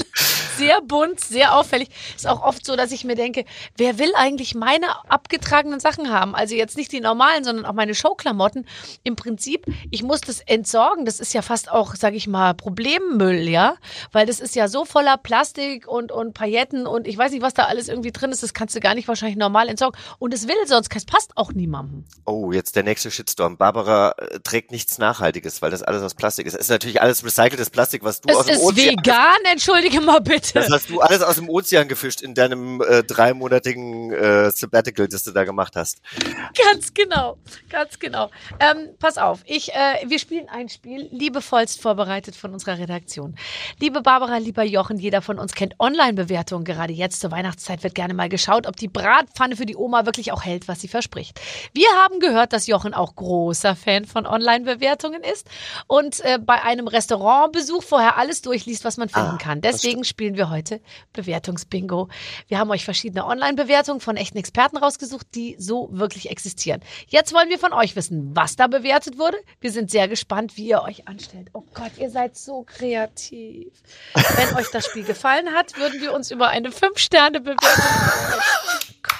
Sehr bunt, sehr auffällig. Ist auch oft so, dass ich mir denke, wer will eigentlich meine abgetragenen Sachen haben? Also jetzt nicht die normalen, sondern auch meine Showklamotten. Im Prinzip, ich muss das entsorgen. Das ist ja fast auch, sage ich mal, Problemmüll, ja? Weil das ist ja so voller Plastik und, und Pailletten und ich weiß nicht, was da alles irgendwie drin ist. Das kannst du gar nicht wahrscheinlich normal entsorgen. Und es will sonst, es passt auch niemandem. Oh, jetzt der nächste Shitstorm. Barbara äh, trägt nichts Nachhaltiges, weil das alles aus Plastik ist. Es ist natürlich alles recyceltes Plastik, was du aus Es dem ist Ozean vegan, entschuldige mal bitte. Das hast du alles aus dem Ozean gefischt in deinem äh, dreimonatigen äh, Sabbatical, das du da gemacht hast. Ganz genau, ganz genau. Ähm, pass auf, ich, äh, wir spielen ein Spiel, liebevollst vorbereitet von unserer Redaktion. Liebe Barbara, lieber Jochen, jeder von uns kennt Online-Bewertungen. Gerade jetzt zur Weihnachtszeit wird gerne mal geschaut, ob die Bratpfanne für die Oma wirklich auch hält, was sie verspricht. Wir haben gehört, dass Jochen auch großer Fan von Online-Bewertungen ist und äh, bei einem Restaurantbesuch vorher alles durchliest, was man finden Ah, kann. Deswegen spielen wir heute Bewertungsbingo. Wir haben euch verschiedene Online-Bewertungen von echten Experten rausgesucht, die so wirklich existieren. Jetzt wollen wir von euch wissen, was da bewertet wurde. Wir sind sehr gespannt, wie ihr euch anstellt. Oh Gott, ihr seid so kreativ. Wenn euch das Spiel gefallen hat, würden wir uns über eine 5-Sterne-Bewertung freuen.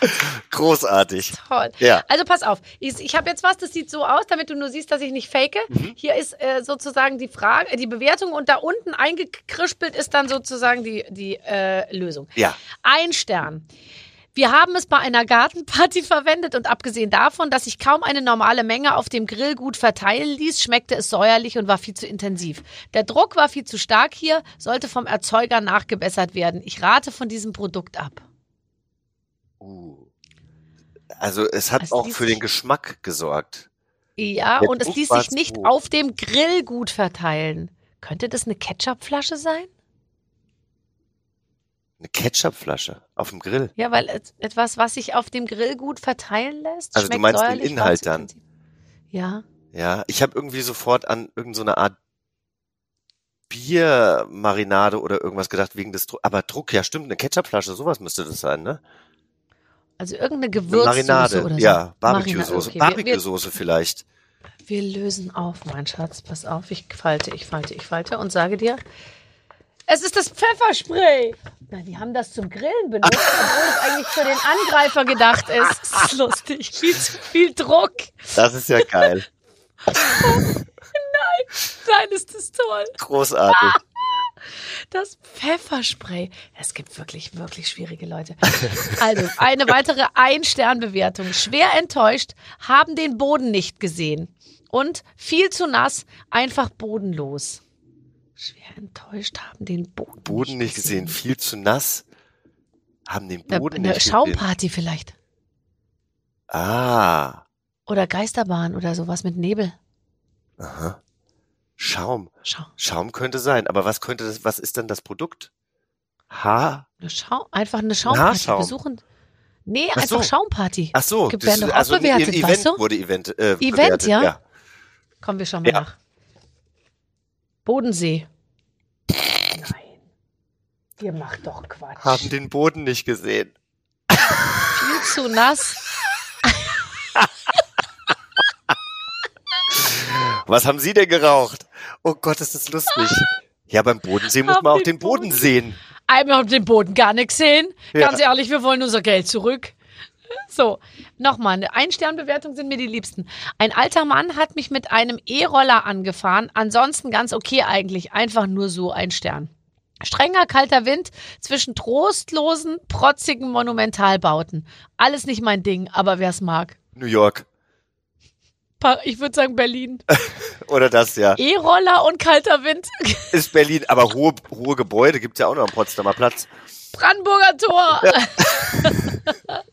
*laughs* Großartig. Toll. Ja. Also pass auf, ich, ich habe jetzt was, das sieht so aus, damit du nur siehst, dass ich nicht fake. Hier ist äh, sozusagen die Frage, äh, die Bewertung und da unten eingekrispelt ist dann sozusagen die, die äh, Lösung. Ja. Ein Stern. Wir haben es bei einer Gartenparty *laughs* verwendet und abgesehen davon, dass sich kaum eine normale Menge auf dem Grill gut verteilen ließ, schmeckte es säuerlich und war viel zu intensiv. Der Druck war viel zu stark hier, sollte vom Erzeuger nachgebessert werden. Ich rate von diesem Produkt ab. Uh. Also es hat Es auch für den Geschmack gesorgt. Ja, Der und es Druck ließ war sich nicht zu- auf dem Grill gut verteilen. Könnte das eine Ketchupflasche sein? Eine Ketchupflasche auf dem Grill. Ja, weil et- etwas, was sich auf dem Grill gut verteilen lässt. Also du meinst den Inhalt dann? Ja. Ja, ich habe irgendwie sofort an irgendeine so Art Biermarinade oder irgendwas gedacht wegen des Druck. Aber Druck, ja stimmt, eine Ketchupflasche, sowas müsste das sein, ne? Also irgendeine Eine Gewürzsoße Marinade, oder so. ja, Barbecue-Soße, okay, Barbecue-Soße vielleicht. Wir, lösen auf, mein Schatz. Pass auf, ich falte, ich falte, ich falte und sage dir, es ist das Pfefferspray. Na, die haben das zum Grillen benutzt, obwohl es eigentlich für den Angreifer gedacht ist. Das ist lustig. Viel zu viel Druck. Das ist ja geil. Nein, ist das toll. Großartig. Das Pfefferspray. Es gibt wirklich, wirklich schwierige Leute. Also, eine weitere Ein-Stern-Bewertung. Schwer enttäuscht, haben den Boden nicht gesehen. Und viel zu nass, einfach bodenlos. Schwer enttäuscht, haben den Boden, Boden nicht gesehen, viel zu nass. Haben den Eine, Boden eine nicht gesehen. Schaumparty vielleicht. Ah, Oder Geisterbahn oder sowas mit Nebel. aha. Schaum. Schau, Schaum könnte sein, aber was könnte das, was ist denn das Produkt? Haar? eine Schau einfach eine Schaumparty. Haarschaum. Besuchen. Nee, Ach einfach so. Sch Ach so, Gibt- das werden doch auch also ein bewertet, Event weißt du? wurde Event, äh, Event, bewertet, ja? ja. Kommen wir schon mal Ja. nach. Bodensee. Nein. Ihr macht doch Quatsch. Haben den Boden nicht gesehen. Viel zu nass. Was haben Sie denn geraucht? Oh Gott, ist das lustig. Ja, beim Bodensee muss man auch den den Boden Boden- sehen. Einmal auf den Boden gar nichts sehen. Ja. Ganz ehrlich, wir wollen unser Geld zurück. So, nochmal, eine Ein-Stern-Bewertung sind mir die liebsten. Ein alter Mann hat mich mit einem E-Roller angefahren. Ansonsten ganz okay eigentlich. Einfach nur so ein Stern. Strenger kalter Wind zwischen trostlosen, protzigen Monumentalbauten. Alles nicht mein Ding, aber wer's mag. New York. Ich würde sagen Berlin. *laughs* Oder das, ja. E-Roller und kalter Wind. *laughs* Ist Berlin, aber hohe, hohe Gebäude gibt's ja auch noch am Potsdamer Platz. Brandenburger Tor. *laughs*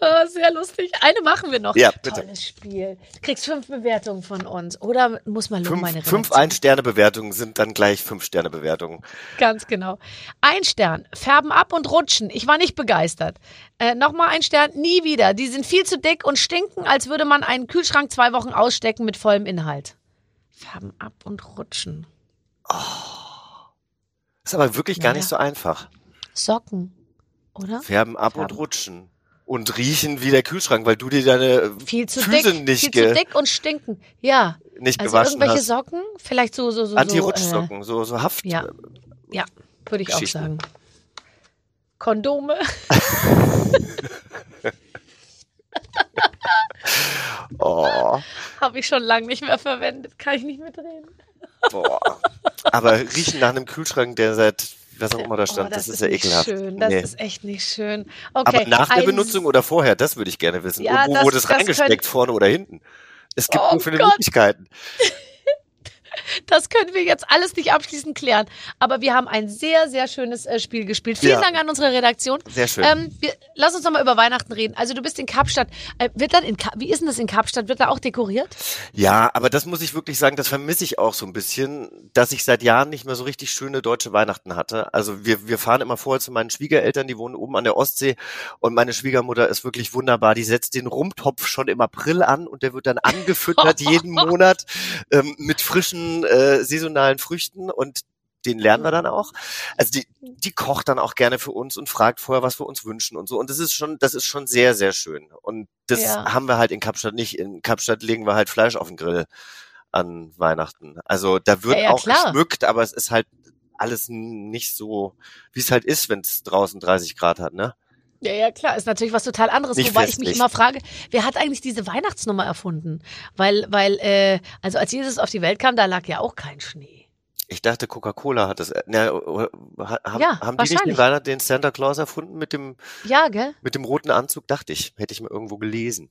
Oh, sehr lustig. Eine machen wir noch. Ja, bitte. Tolles Spiel. Du kriegst fünf Bewertungen von uns. Oder muss man loben, meine Fünf? Ein-Sterne-Bewertungen sind dann gleich Fünf-Sterne-Bewertungen. Ganz genau. Ein Stern. Färben ab und rutschen. Ich war nicht begeistert. Äh, Nochmal ein Stern. Nie wieder. Die sind viel zu dick und stinken, als würde man einen Kühlschrank zwei Wochen ausstecken mit vollem Inhalt. Färben ab und rutschen. Ist aber wirklich gar Ja. nicht so einfach. Socken. Oder? Färben ab und Färben. rutschen. Und riechen wie der Kühlschrank, weil du dir deine Viel zu Füße dick. nicht, viel zu dick und stinken. Ja. nicht Also gewaschen irgendwelche hast. Socken? Vielleicht so, so, so. Anti-Rutschsocken, so, so Haft. So, äh, ja. Ja, würde ich auch sagen. Kondome. *laughs* Oh, Habe ich schon lange nicht mehr verwendet. Kann ich nicht mitreden. boah. Aber riechen nach einem Kühlschrank, der seit, was auch immer da stand, oh, das, ist ja ekelhaft. Schön. Das Nee. ist echt nicht schön. Okay. Aber nach der Benutzung oder vorher, das würde ich gerne wissen. Ja, Und wo das- wurde es das reingesteckt, vorne oder hinten? Es gibt Oh so viele Gott. Möglichkeiten. *laughs* Das können wir jetzt alles nicht abschließend klären. Aber wir haben ein sehr, sehr schönes äh, Spiel gespielt. Vielen Ja. Dank an unsere Redaktion. Sehr schön. Ähm, wir, lass uns noch mal über Weihnachten reden. Also du bist in Kapstadt. Äh, wird dann in Ka wie ist denn das in Kapstadt? Wird da auch dekoriert? Ja, aber das muss ich wirklich sagen, das vermisse ich auch so ein bisschen, dass ich seit Jahren nicht mehr so richtig schöne deutsche Weihnachten hatte. Also wir, wir fahren immer vorher zu meinen Schwiegereltern, die wohnen oben an der Ostsee und meine Schwiegermutter ist wirklich wunderbar. Die setzt den Rumtopf schon im April an und der wird dann *laughs* angefüttert jeden Monat ähm, mit frischen äh, saisonalen Früchten und den lernen wir dann auch. Also die, die kocht dann auch gerne für uns und fragt vorher, was wir uns wünschen und so. Und das ist schon, das ist schon sehr, sehr schön. Und das Ja. haben wir halt in Kapstadt nicht. In Kapstadt legen wir halt Fleisch auf den Grill an Weihnachten. Also da wird Ja, ja, auch klar. geschmückt, aber es ist halt alles nicht so, wie es halt ist, wenn es draußen 30 Grad hat, ne? Ja, ja, klar, ist natürlich was total anderes. Nicht Wobei ich mich immer frage, wer hat eigentlich diese Weihnachtsnummer erfunden? Weil, weil, äh, also als Jesus auf die Welt kam, da lag ja auch kein Schnee. Ich dachte, Coca-Cola hat das. äh, oder- ha- haben, Ja, haben die nicht den. Weihnacht, den Santa Claus erfunden mit dem, Ja, gell? mit dem roten Anzug? Dachte ich. Hätte ich mal irgendwo gelesen.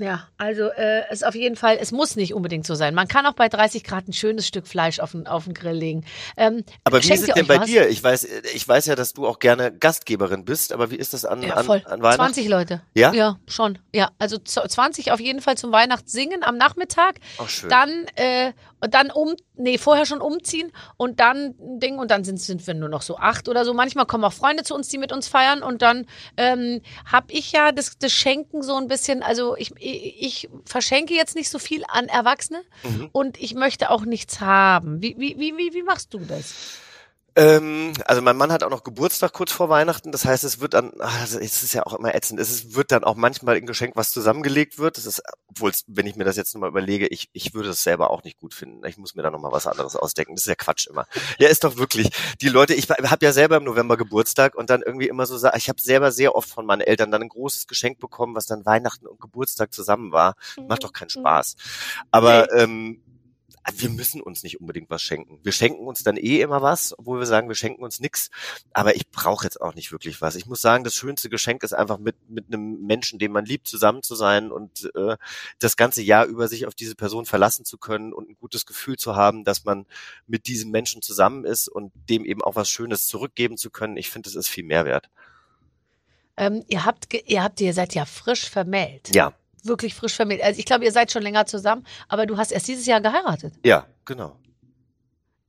Ja, also äh, es auf jeden Fall, es muss nicht unbedingt so sein. Man kann auch bei 30 Grad ein schönes Stück Fleisch auf den, auf den Grill legen. Ähm, Aber wie ist es denn bei was? dir? Ich weiß, ich weiß ja, dass du auch gerne Gastgeberin bist, aber wie ist das an, Ja, an, an Weihnachten? 20 Leute. Ja? Ja, schon. Ja, also z- 20 auf jeden Fall zum Weihnachtssingen am Nachmittag. Ach, schön. Dann, äh, dann um, nee, vorher schon umziehen und dann ein Ding und dann sind, sind wir nur noch so acht oder so. Manchmal kommen auch Freunde zu uns, die mit uns feiern und dann ähm, habe ich ja das, das Schenken so ein bisschen, also ich, ich, ich verschenke jetzt nicht so viel an Erwachsene Mhm. und ich möchte auch nichts haben. Wie, wie, wie, wie, wie machst du das? Ähm, also mein Mann hat auch noch Geburtstag kurz vor Weihnachten. Das heißt, es wird dann, ach, es ist ja auch immer ätzend. Es ist, wird dann auch manchmal ein Geschenk, was zusammengelegt wird. Das ist, obwohl, wenn ich mir das jetzt nochmal überlege, ich, ich würde es selber auch nicht gut finden. Ich muss mir da nochmal was anderes ausdenken. Das ist ja Quatsch immer. Ja, ist doch wirklich. Die Leute, ich habe ja selber im November Geburtstag und dann irgendwie immer so, ich habe selber sehr oft von meinen Eltern dann ein großes Geschenk bekommen, was dann Weihnachten und Geburtstag zusammen war. Macht doch keinen Spaß. Aber ähm, wir müssen uns nicht unbedingt was schenken. Wir schenken uns dann eh immer was, obwohl wir sagen, wir schenken uns nix. Aber ich brauche jetzt auch nicht wirklich was. Ich muss sagen, das schönste Geschenk ist einfach mit mit einem Menschen, den man liebt, zusammen zu sein und äh, das ganze Jahr über sich auf diese Person verlassen zu können und ein gutes Gefühl zu haben, dass man mit diesem Menschen zusammen ist und dem eben auch was Schönes zurückgeben zu können. Ich finde, das ist viel mehr wert. Ähm, ihr habt, ihr habt, ihr seid ja frisch vermählt. Ja, Wirklich frisch vermählt. Also ich glaube, ihr seid schon länger zusammen, aber du hast erst dieses Jahr geheiratet. ja, genau.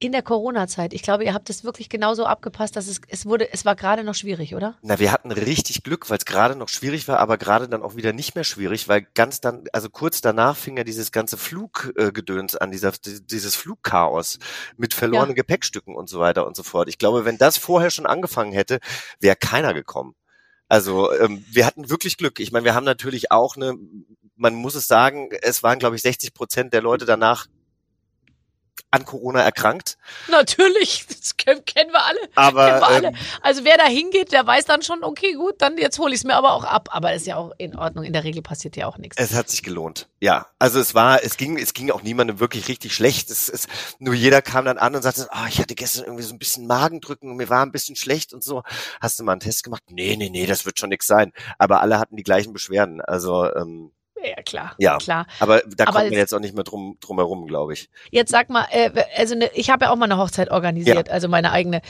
In der Corona-Zeit. Ich glaube, ihr habt es wirklich genauso abgepasst, dass es, es wurde, es war gerade noch schwierig, oder? Na, wir hatten richtig Glück, weil es gerade noch schwierig war, aber gerade dann auch wieder nicht mehr schwierig, weil ganz dann, also kurz danach fing ja dieses ganze Fluggedöns an, dieser, dieses Flugchaos mit verlorenen Gepäckstücken und so weiter und so fort. Ich glaube, wenn das vorher schon angefangen hätte, wäre keiner gekommen. Also ähm, wir hatten wirklich Glück. Ich meine, wir haben natürlich auch eine, man muss es sagen, es waren, glaube ich, 60 Prozent der Leute danach an Corona erkrankt. Natürlich, das kennen, wir alle. Aber wir alle. ähm, Also wer da hingeht, der weiß dann schon, okay, gut, dann jetzt hole ich es mir aber auch ab. Aber ist ja auch in Ordnung. In der Regel passiert ja auch nichts. Es hat sich gelohnt. Ja, also es war, es ging, es ging auch niemandem wirklich richtig schlecht. Es, es, nur jeder kam dann an und sagte, ah, ich hatte gestern irgendwie so ein bisschen Magendrücken und mir war ein bisschen schlecht und so. Hast du mal einen Test gemacht? Nee, nee, nee, das wird schon nix sein. Aber alle hatten die gleichen Beschwerden. Also, ähm, Ja, klar. Ja. Klar. aber da Aber kommt man jetzt- auch nicht mehr drum, drum herum, glaube ich. Jetzt sag mal, äh, also ne, ich habe ja auch mal eine Hochzeit organisiert, also meine eigene.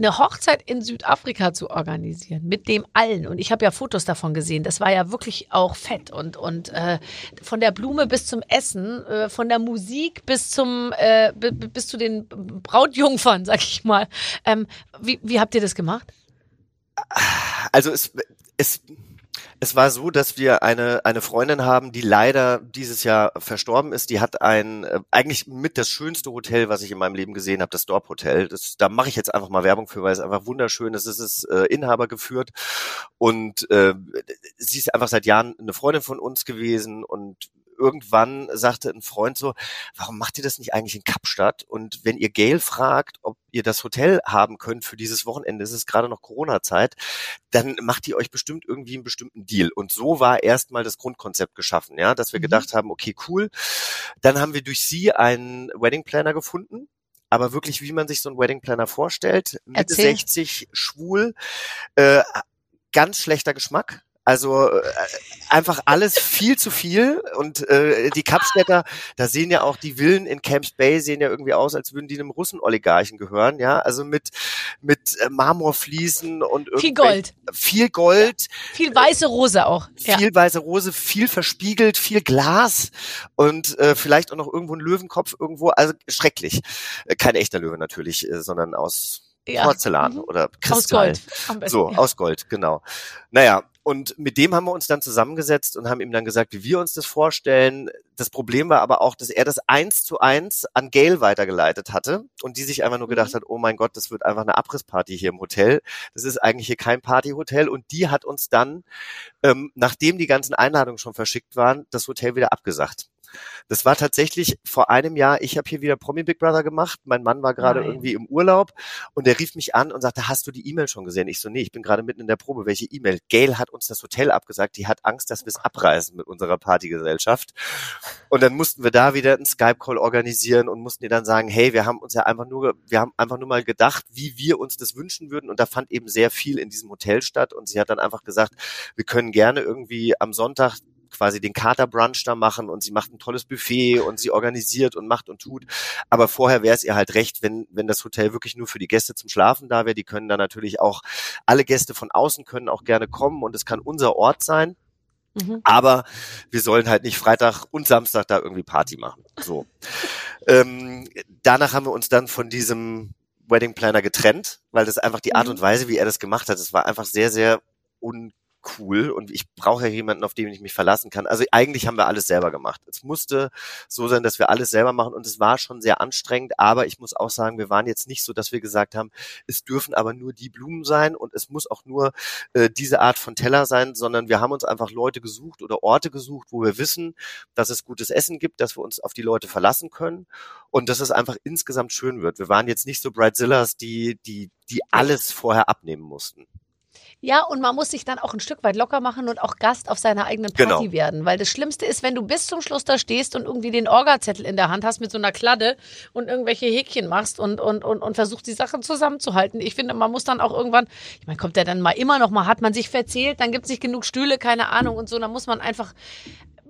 eine Hochzeit in Südafrika zu organisieren mit dem allen und ich habe ja Fotos davon gesehen. Das war ja wirklich auch fett und und äh, von der Blume bis zum Essen, äh, von der Musik bis zum äh, bis zu den Brautjungfern, sag ich mal. Ähm, wie wie habt ihr das gemacht? Also es es es war so, dass wir eine, eine Freundin haben, die leider dieses Jahr verstorben ist. Die hat ein, äh, eigentlich mit das schönste Hotel, was ich in meinem Leben gesehen habe, das Dorp Hotel. Das, da mache ich jetzt einfach mal Werbung für, weil es einfach wunderschön ist. Es ist äh, Inhaber geführt und äh, sie ist einfach seit Jahren eine Freundin von uns gewesen und irgendwann sagte ein Freund so, warum macht ihr das nicht eigentlich in Kapstadt? Und wenn ihr Gail fragt, ob ihr das Hotel haben könnt für dieses Wochenende, es ist gerade noch Corona-Zeit, dann macht ihr euch bestimmt irgendwie einen bestimmten Deal. Und so war erstmal das Grundkonzept geschaffen, ja, dass wir mhm. gedacht haben, okay, cool. Dann haben wir durch sie einen Wedding Planner gefunden, aber wirklich, wie man sich so einen Wedding Planner vorstellt, Mitte Erzähl. 60, schwul, äh, ganz schlechter Geschmack, also äh, einfach alles viel zu viel und äh, die Kapstädter, da sehen ja auch die Villen in Camps Bay sehen ja irgendwie aus, als würden die einem Russen-Oligarchen gehören, ja, also mit mit äh, Marmorfliesen und viel Gold, viel Gold, ja. viel weiße Rose auch, viel ja. weiße Rose, viel verspiegelt, viel Glas und äh, vielleicht auch noch irgendwo ein Löwenkopf irgendwo, also schrecklich, äh, kein echter Löwe natürlich, äh, sondern aus ja. Porzellan mhm. oder Kristall. Aus Gold. Besten, so, ja. aus Gold, genau. Naja, und mit dem haben wir uns dann zusammengesetzt und haben ihm dann gesagt, wie wir uns das vorstellen. Das Problem war aber auch, dass er das eins zu eins an Gail weitergeleitet hatte und die sich einfach nur gedacht mhm. hat, oh mein Gott, das wird einfach eine Abrissparty hier im Hotel. Das ist eigentlich hier kein Partyhotel. Und die hat uns dann, ähm, nachdem die ganzen Einladungen schon verschickt waren, das Hotel wieder abgesagt. Das war tatsächlich vor einem Jahr, ich habe hier wieder Promi Big Brother gemacht, mein Mann war gerade irgendwie im Urlaub und der rief mich an und sagte, hast du die E-Mail schon gesehen? Ich so, nee, ich bin gerade mitten in der Probe. Welche E-Mail? Gail hat uns das Hotel abgesagt, die hat Angst, dass wir es abreisen mit unserer Partygesellschaft. Und dann mussten wir da wieder einen Skype-Call organisieren und mussten ihr dann sagen, hey, wir haben uns ja einfach nur, wir haben einfach nur mal gedacht, wie wir uns das wünschen würden und da fand eben sehr viel in diesem Hotel statt und sie hat dann einfach gesagt, wir können gerne irgendwie am Sonntag quasi den Katerbrunch da machen und sie macht ein tolles Buffet und sie organisiert und macht und tut. Aber vorher wäre es ihr halt recht, wenn, wenn das Hotel wirklich nur für die Gäste zum Schlafen da wäre. Die können dann natürlich auch, alle Gäste von außen können auch gerne kommen und es kann unser Ort sein. Mhm. Aber wir sollen halt nicht Freitag und Samstag da irgendwie Party machen. So. ähm, danach haben wir uns dann von diesem Wedding Planner getrennt, weil das einfach die Art mhm. und Weise, wie er das gemacht hat, es war einfach sehr, sehr un cool und ich brauche ja jemanden, auf den ich mich verlassen kann. Also eigentlich haben wir alles selber gemacht. Es musste so sein, dass wir alles selber machen und es war schon sehr anstrengend, aber ich muss auch sagen, wir waren jetzt nicht so, dass wir gesagt haben, es dürfen aber nur die Blumen sein und es muss auch nur äh, diese Art von Teller sein, sondern wir haben uns einfach Leute gesucht oder Orte gesucht, wo wir wissen, dass es gutes Essen gibt, dass wir uns auf die Leute verlassen können und dass es einfach insgesamt schön wird. Wir waren jetzt nicht so Brightzillas, die, die, die alles vorher abnehmen mussten. Ja, und man muss sich dann auch ein Stück weit locker machen und auch Gast auf seiner eigenen Party genau. werden. Weil das Schlimmste ist, wenn du bis zum Schluss da stehst und irgendwie den Orgazettel in der Hand hast mit so einer Kladde und irgendwelche Häkchen machst und, und, und, und versuchst, die Sachen zusammenzuhalten. Ich finde, man muss dann auch irgendwann, ich meine, kommt der dann mal immer noch mal, hat man sich verzählt, dann gibt es nicht genug Stühle, keine Ahnung und so. Dann muss man einfach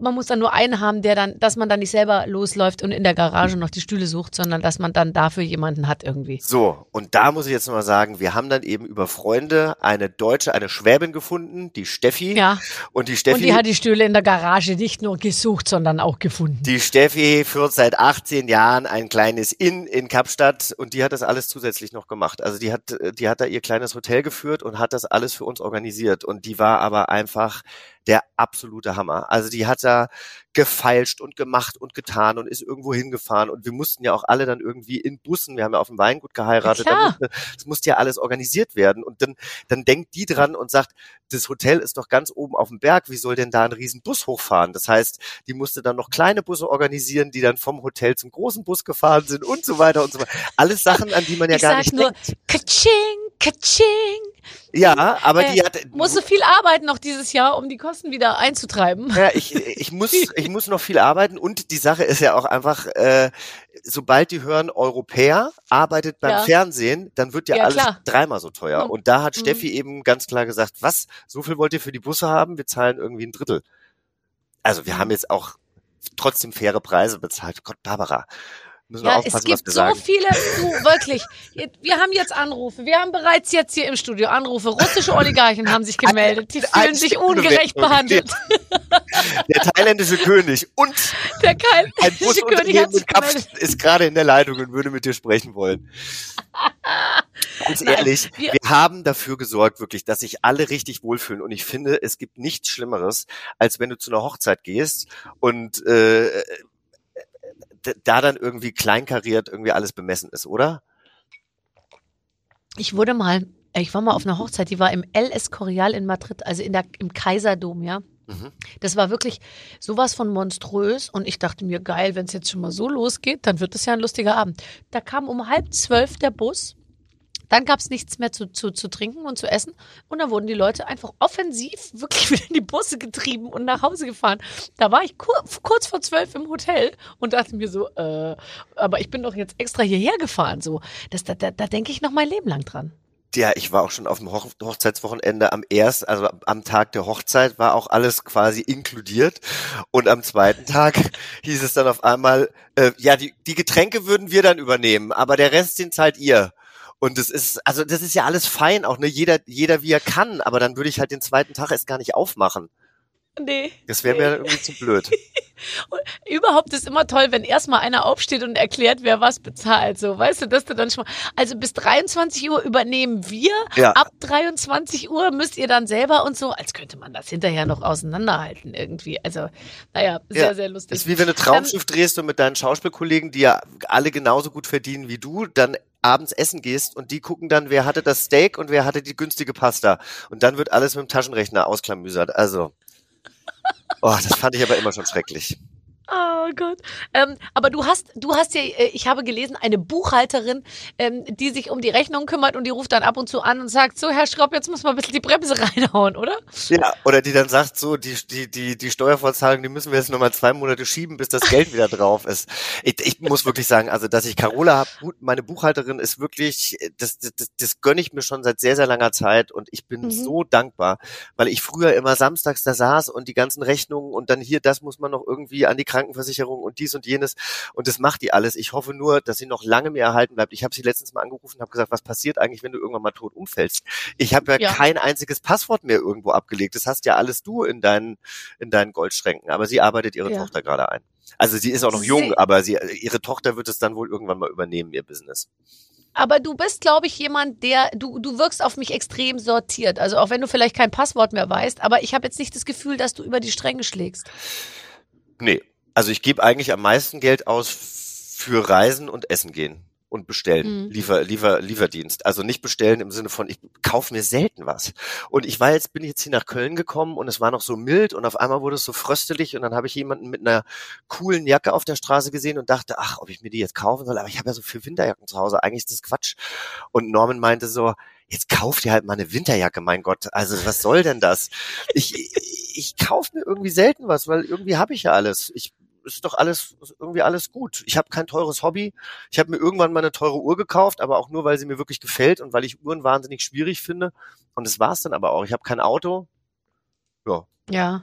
man muss dann nur einen haben, der dann, dass man dann nicht selber losläuft und in der Garage noch die Stühle sucht, sondern dass man dann dafür jemanden hat irgendwie. So, und da muss ich jetzt mal sagen, wir haben dann eben über Freunde eine Deutsche, eine Schwäbin gefunden, die Steffi. Ja. Und die Steffi. Und die hat die Stühle in der Garage nicht nur gesucht, sondern auch gefunden. Die Steffi führt seit 18 Jahren ein kleines Inn in Kapstadt und die hat das alles zusätzlich noch gemacht. Also die hat, die hat da ihr kleines Hotel geführt und hat das alles für uns organisiert und die war aber einfach der absolute Hammer. Also die hat da gefeilscht und gemacht und getan und ist irgendwo hingefahren und wir mussten ja auch alle dann irgendwie in Bussen, wir haben ja auf dem Weingut geheiratet, ja, musste, das musste ja alles organisiert werden und dann, dann denkt die dran und sagt, das Hotel ist doch ganz oben auf dem Berg, wie soll denn da ein riesen Bus hochfahren? Das heißt, die musste dann noch kleine Busse organisieren, die dann vom Hotel zum großen Bus gefahren sind und so weiter und so weiter. Alles Sachen, an die man ja ich gar nicht nur, denkt. Kaching, kaching. Ja, aber äh, die hat. Muss so viel arbeiten noch dieses Jahr, um die Kosten wieder einzutreiben. Ja, ich, ich muss, *laughs* ich muss noch viel arbeiten und die Sache ist ja auch einfach, äh, sobald die hören, Europäer arbeitet beim ja. Fernsehen, dann wird ja, ja alles klar. dreimal so teuer. Mhm. Und da hat mhm. Steffi eben ganz klar gesagt, was, so viel wollt ihr für die Busse haben? Wir zahlen irgendwie ein Drittel. Also wir haben jetzt auch trotzdem faire Preise bezahlt. Gott, Barbara. Ja, es gibt so sagen. viele, du, wirklich. Wir haben jetzt Anrufe. Wir haben bereits jetzt hier im Studio Anrufe. Russische Oligarchen haben sich gemeldet. Die fühlen sich ungerecht behandelt. Der thailändische König und Der ein König Busunternehmen in gemeldet. Kapstadt ist gerade in der Leitung und würde mit dir sprechen wollen. Ganz Nein, ehrlich, wir- wir haben dafür gesorgt, wirklich, dass sich alle richtig wohlfühlen. Und ich finde, es gibt nichts Schlimmeres, als wenn du zu einer Hochzeit gehst und äh, da dann irgendwie kleinkariert irgendwie alles bemessen ist, oder? Ich wurde mal, ich war mal auf einer Hochzeit, die war im El Escorial in Madrid, also in der, im Kaiserdom, ja. Mhm. Das war wirklich sowas von monströs und ich dachte mir, geil, wenn es jetzt schon mal so losgeht, dann wird es ja ein lustiger Abend. Da kam um halb zwölf der Bus. Dann gab es nichts mehr zu, zu, zu trinken und zu essen. Und dann wurden die Leute einfach offensiv *laughs* wirklich wieder in die Busse getrieben und nach Hause gefahren. Da war ich kur kurz vor zwölf im Hotel und dachte mir so, äh, aber ich bin doch jetzt extra hierher gefahren. So, das, da, da, da denke ich noch mein Leben lang dran. Ja, ich war auch schon auf dem Hoch Hochzeitswochenende am erst, also am Tag der Hochzeit war auch alles quasi inkludiert. Und am zweiten Tag *laughs* hieß es dann auf einmal, äh, ja, die, die Getränke würden wir dann übernehmen, aber der Rest, den zahlt ihr. Und das ist, also das ist ja alles fein, auch ne, jeder, jeder wie er kann, aber dann würde ich halt den zweiten Tag erst gar nicht aufmachen. Nee. Das wäre mir irgendwie zu blöd. *laughs* Überhaupt ist immer toll, wenn erstmal einer aufsteht und erklärt, wer was bezahlt. So, weißt du, dass du dann schon mal, also bis 23 Uhr übernehmen wir, Ja. ab 23 Uhr müsst ihr dann selber und so, als könnte man das hinterher noch auseinanderhalten irgendwie. Also, naja, sehr, Ja, sehr lustig. ist wie wenn du Traumschiff drehst und mit deinen Schauspielkollegen, die ja alle genauso gut verdienen wie du, dann abends essen gehst und die gucken dann, wer hatte das Steak und wer hatte die günstige Pasta. Und dann wird alles mit dem Taschenrechner ausklamüsert. Also, oh, das fand ich aber immer schon schrecklich. Oh Gott. Ähm, aber du hast, du hast ja, äh, ich habe gelesen, eine Buchhalterin, ähm, die sich um die Rechnung kümmert und die ruft dann ab und zu an und sagt, so Herr Schraub, jetzt muss mal ein bisschen die Bremse *laughs* reinhauen, oder? Ja, oder die dann sagt so, die, die, die, die Steuervorzahlung, die müssen wir jetzt nochmal zwei Monate schieben, bis das Geld wieder drauf ist. Ich, ich muss wirklich sagen, also, dass ich Carola hab, gut, meine Buchhalterin ist wirklich, das, das, das, gönne ich mir schon seit sehr, sehr langer Zeit und ich bin Mhm. so dankbar, weil ich früher immer samstags da saß und die ganzen Rechnungen und dann hier, das muss man noch irgendwie an die Krankenversicherung und dies und jenes und das macht die alles. Ich hoffe nur, dass sie noch lange mir erhalten bleibt. Ich habe sie letztens mal angerufen und habe gesagt, was passiert eigentlich, wenn du irgendwann mal tot umfällst? Ich habe ja, Ja. kein einziges Passwort mehr irgendwo abgelegt. Das hast ja alles du in deinen in deinen Goldschränken. Aber sie arbeitet ihre Ja. Tochter gerade ein. Also sie ist auch noch Sie- jung, aber sie ihre Tochter wird es dann wohl irgendwann mal übernehmen ihr Business. Aber du bist, glaube ich, jemand, der, du, du wirkst auf mich extrem sortiert. Also auch wenn du vielleicht kein Passwort mehr weißt, aber ich habe jetzt nicht das Gefühl, dass du über die Stränge schlägst. Nee, also ich gebe eigentlich am meisten Geld aus für Reisen und Essen gehen und bestellen, Mhm. Liefer, Liefer, Lieferdienst. Also nicht bestellen im Sinne von, ich kaufe mir selten was. Und ich war jetzt, bin jetzt hier nach Köln gekommen und es war noch so mild und auf einmal wurde es so fröstelig und dann habe ich jemanden mit einer coolen Jacke auf der Straße gesehen und dachte, ach, ob ich mir die jetzt kaufen soll, aber ich habe ja so viel Winterjacken zu Hause, eigentlich ist das Quatsch. Und Norman meinte so, jetzt kauf dir halt mal eine Winterjacke, mein Gott. Also was soll denn das? Ich, ich, ich kaufe mir irgendwie selten was, weil irgendwie habe ich ja alles. Ich ist doch alles irgendwie alles gut. Ich habe kein teures Hobby. Ich habe mir irgendwann mal eine teure Uhr gekauft, aber auch nur, weil sie mir wirklich gefällt und weil ich Uhren wahnsinnig schwierig finde. Und das war's dann aber auch. Ich habe kein Auto. Ja. Ja.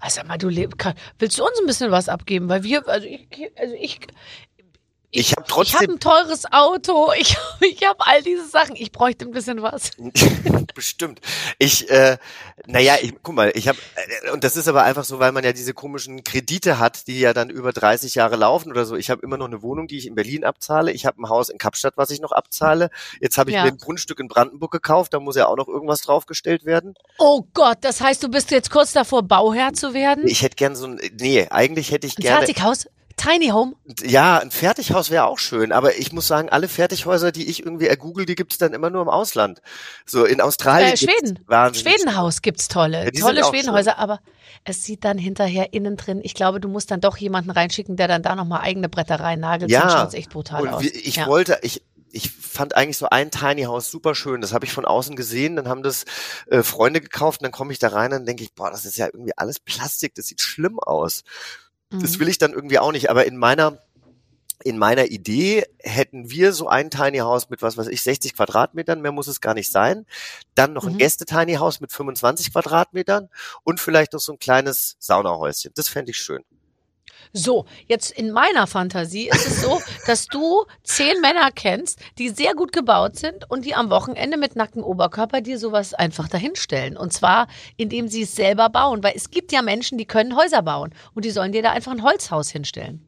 Also sag mal, du leb, kann, willst du uns ein bisschen was abgeben? Weil wir, also ich, also ich, Ich habe ich habe trotzdem ein teures Auto, ich, ich habe all diese Sachen. Ich bräuchte ein bisschen was. *laughs* Bestimmt. Ich, äh, naja, ich, guck mal, ich habe, äh, und das ist aber einfach so, weil man ja diese komischen Kredite hat, die ja dann über 30 Jahre laufen oder so. Ich habe immer noch eine Wohnung, die ich in Berlin abzahle. Ich habe ein Haus in Kapstadt, was ich noch abzahle. Jetzt habe ich Ja. mir ein Grundstück in Brandenburg gekauft, da muss ja auch noch irgendwas draufgestellt werden. Oh Gott, das heißt, du bist jetzt kurz davor, Bauherr zu werden? Ich hätte gern so ein, nee, eigentlich hätte ich Ein gerne, Fertighaus? Tiny Home? ja, ein Fertighaus wäre auch schön, aber ich muss sagen, alle Fertighäuser, die ich irgendwie ergoogle, die gibt's dann immer nur im Ausland. So in Australien. Äh, Schweden. Schwedenhaus gibt's tolle. Ja, tolle Schwedenhäuser, aber es sieht dann hinterher innen drin. Ich glaube, du musst dann doch jemanden reinschicken, der dann da nochmal eigene Bretter reinnagelt. Ja. Sonst schaut's echt brutal Und aus. ich ja. wollte, ich, ich fand eigentlich so ein Tiny House super schön. Das habe ich von außen gesehen. Dann haben das äh, Freunde gekauft. Und dann komme ich da rein und denke ich, boah, das ist ja irgendwie alles Plastik. Das sieht schlimm aus. Das Mhm. will ich dann irgendwie auch nicht. Aber in meiner in meiner Idee hätten wir so ein Tiny House mit was weiß ich 60 Quadratmetern, mehr muss es gar nicht sein. Dann noch ein Mhm. Gäste-Tiny House mit 25 Quadratmetern und vielleicht noch so ein kleines Saunahäuschen. Das fände ich schön. So, jetzt in meiner Fantasie ist es so, *laughs* dass du zehn Männer kennst, die sehr gut gebaut sind und die am Wochenende mit nacktem Oberkörper dir sowas einfach dahinstellen. Und zwar, indem sie es selber bauen. Weil es gibt ja Menschen, die können Häuser bauen und die sollen dir da einfach ein Holzhaus hinstellen.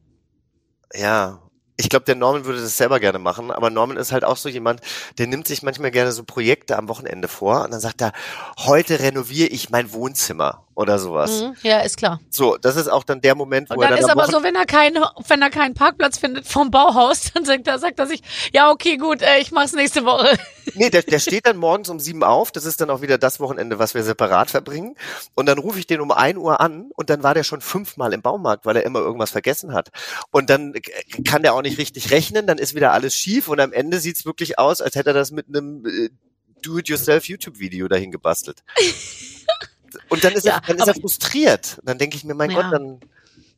Ja, ich glaube, der Norman würde das selber gerne machen, aber Norman ist halt auch so jemand, der nimmt sich manchmal gerne so Projekte am Wochenende vor und dann sagt er, heute renoviere ich mein Wohnzimmer oder sowas. Mhm, ja, ist klar. So, das ist auch dann der Moment, wo Und dann er dann ist aber Wochen- so, wenn er keinen, wenn er keinen Parkplatz findet vom Bauhaus, dann sagt er, sagt er sich, ja, okay, gut, äh, ich mach's nächste Woche. Nee, der, der steht dann *laughs* morgens um sieben auf. Das ist dann auch wieder das Wochenende, was wir separat verbringen. Und dann rufe ich den um ein Uhr an und dann war der schon fünfmal im Baumarkt, weil er immer irgendwas vergessen hat. Und dann äh, kann der auch nicht richtig rechnen, dann ist wieder alles schief und am Ende sieht's wirklich aus, als hätte er das mit einem äh, Do-it-yourself YouTube-Video dahin gebastelt. *laughs* Und dann ist, Ja, er, dann ist er frustriert. Und dann denke ich mir, mein Ja. Gott, dann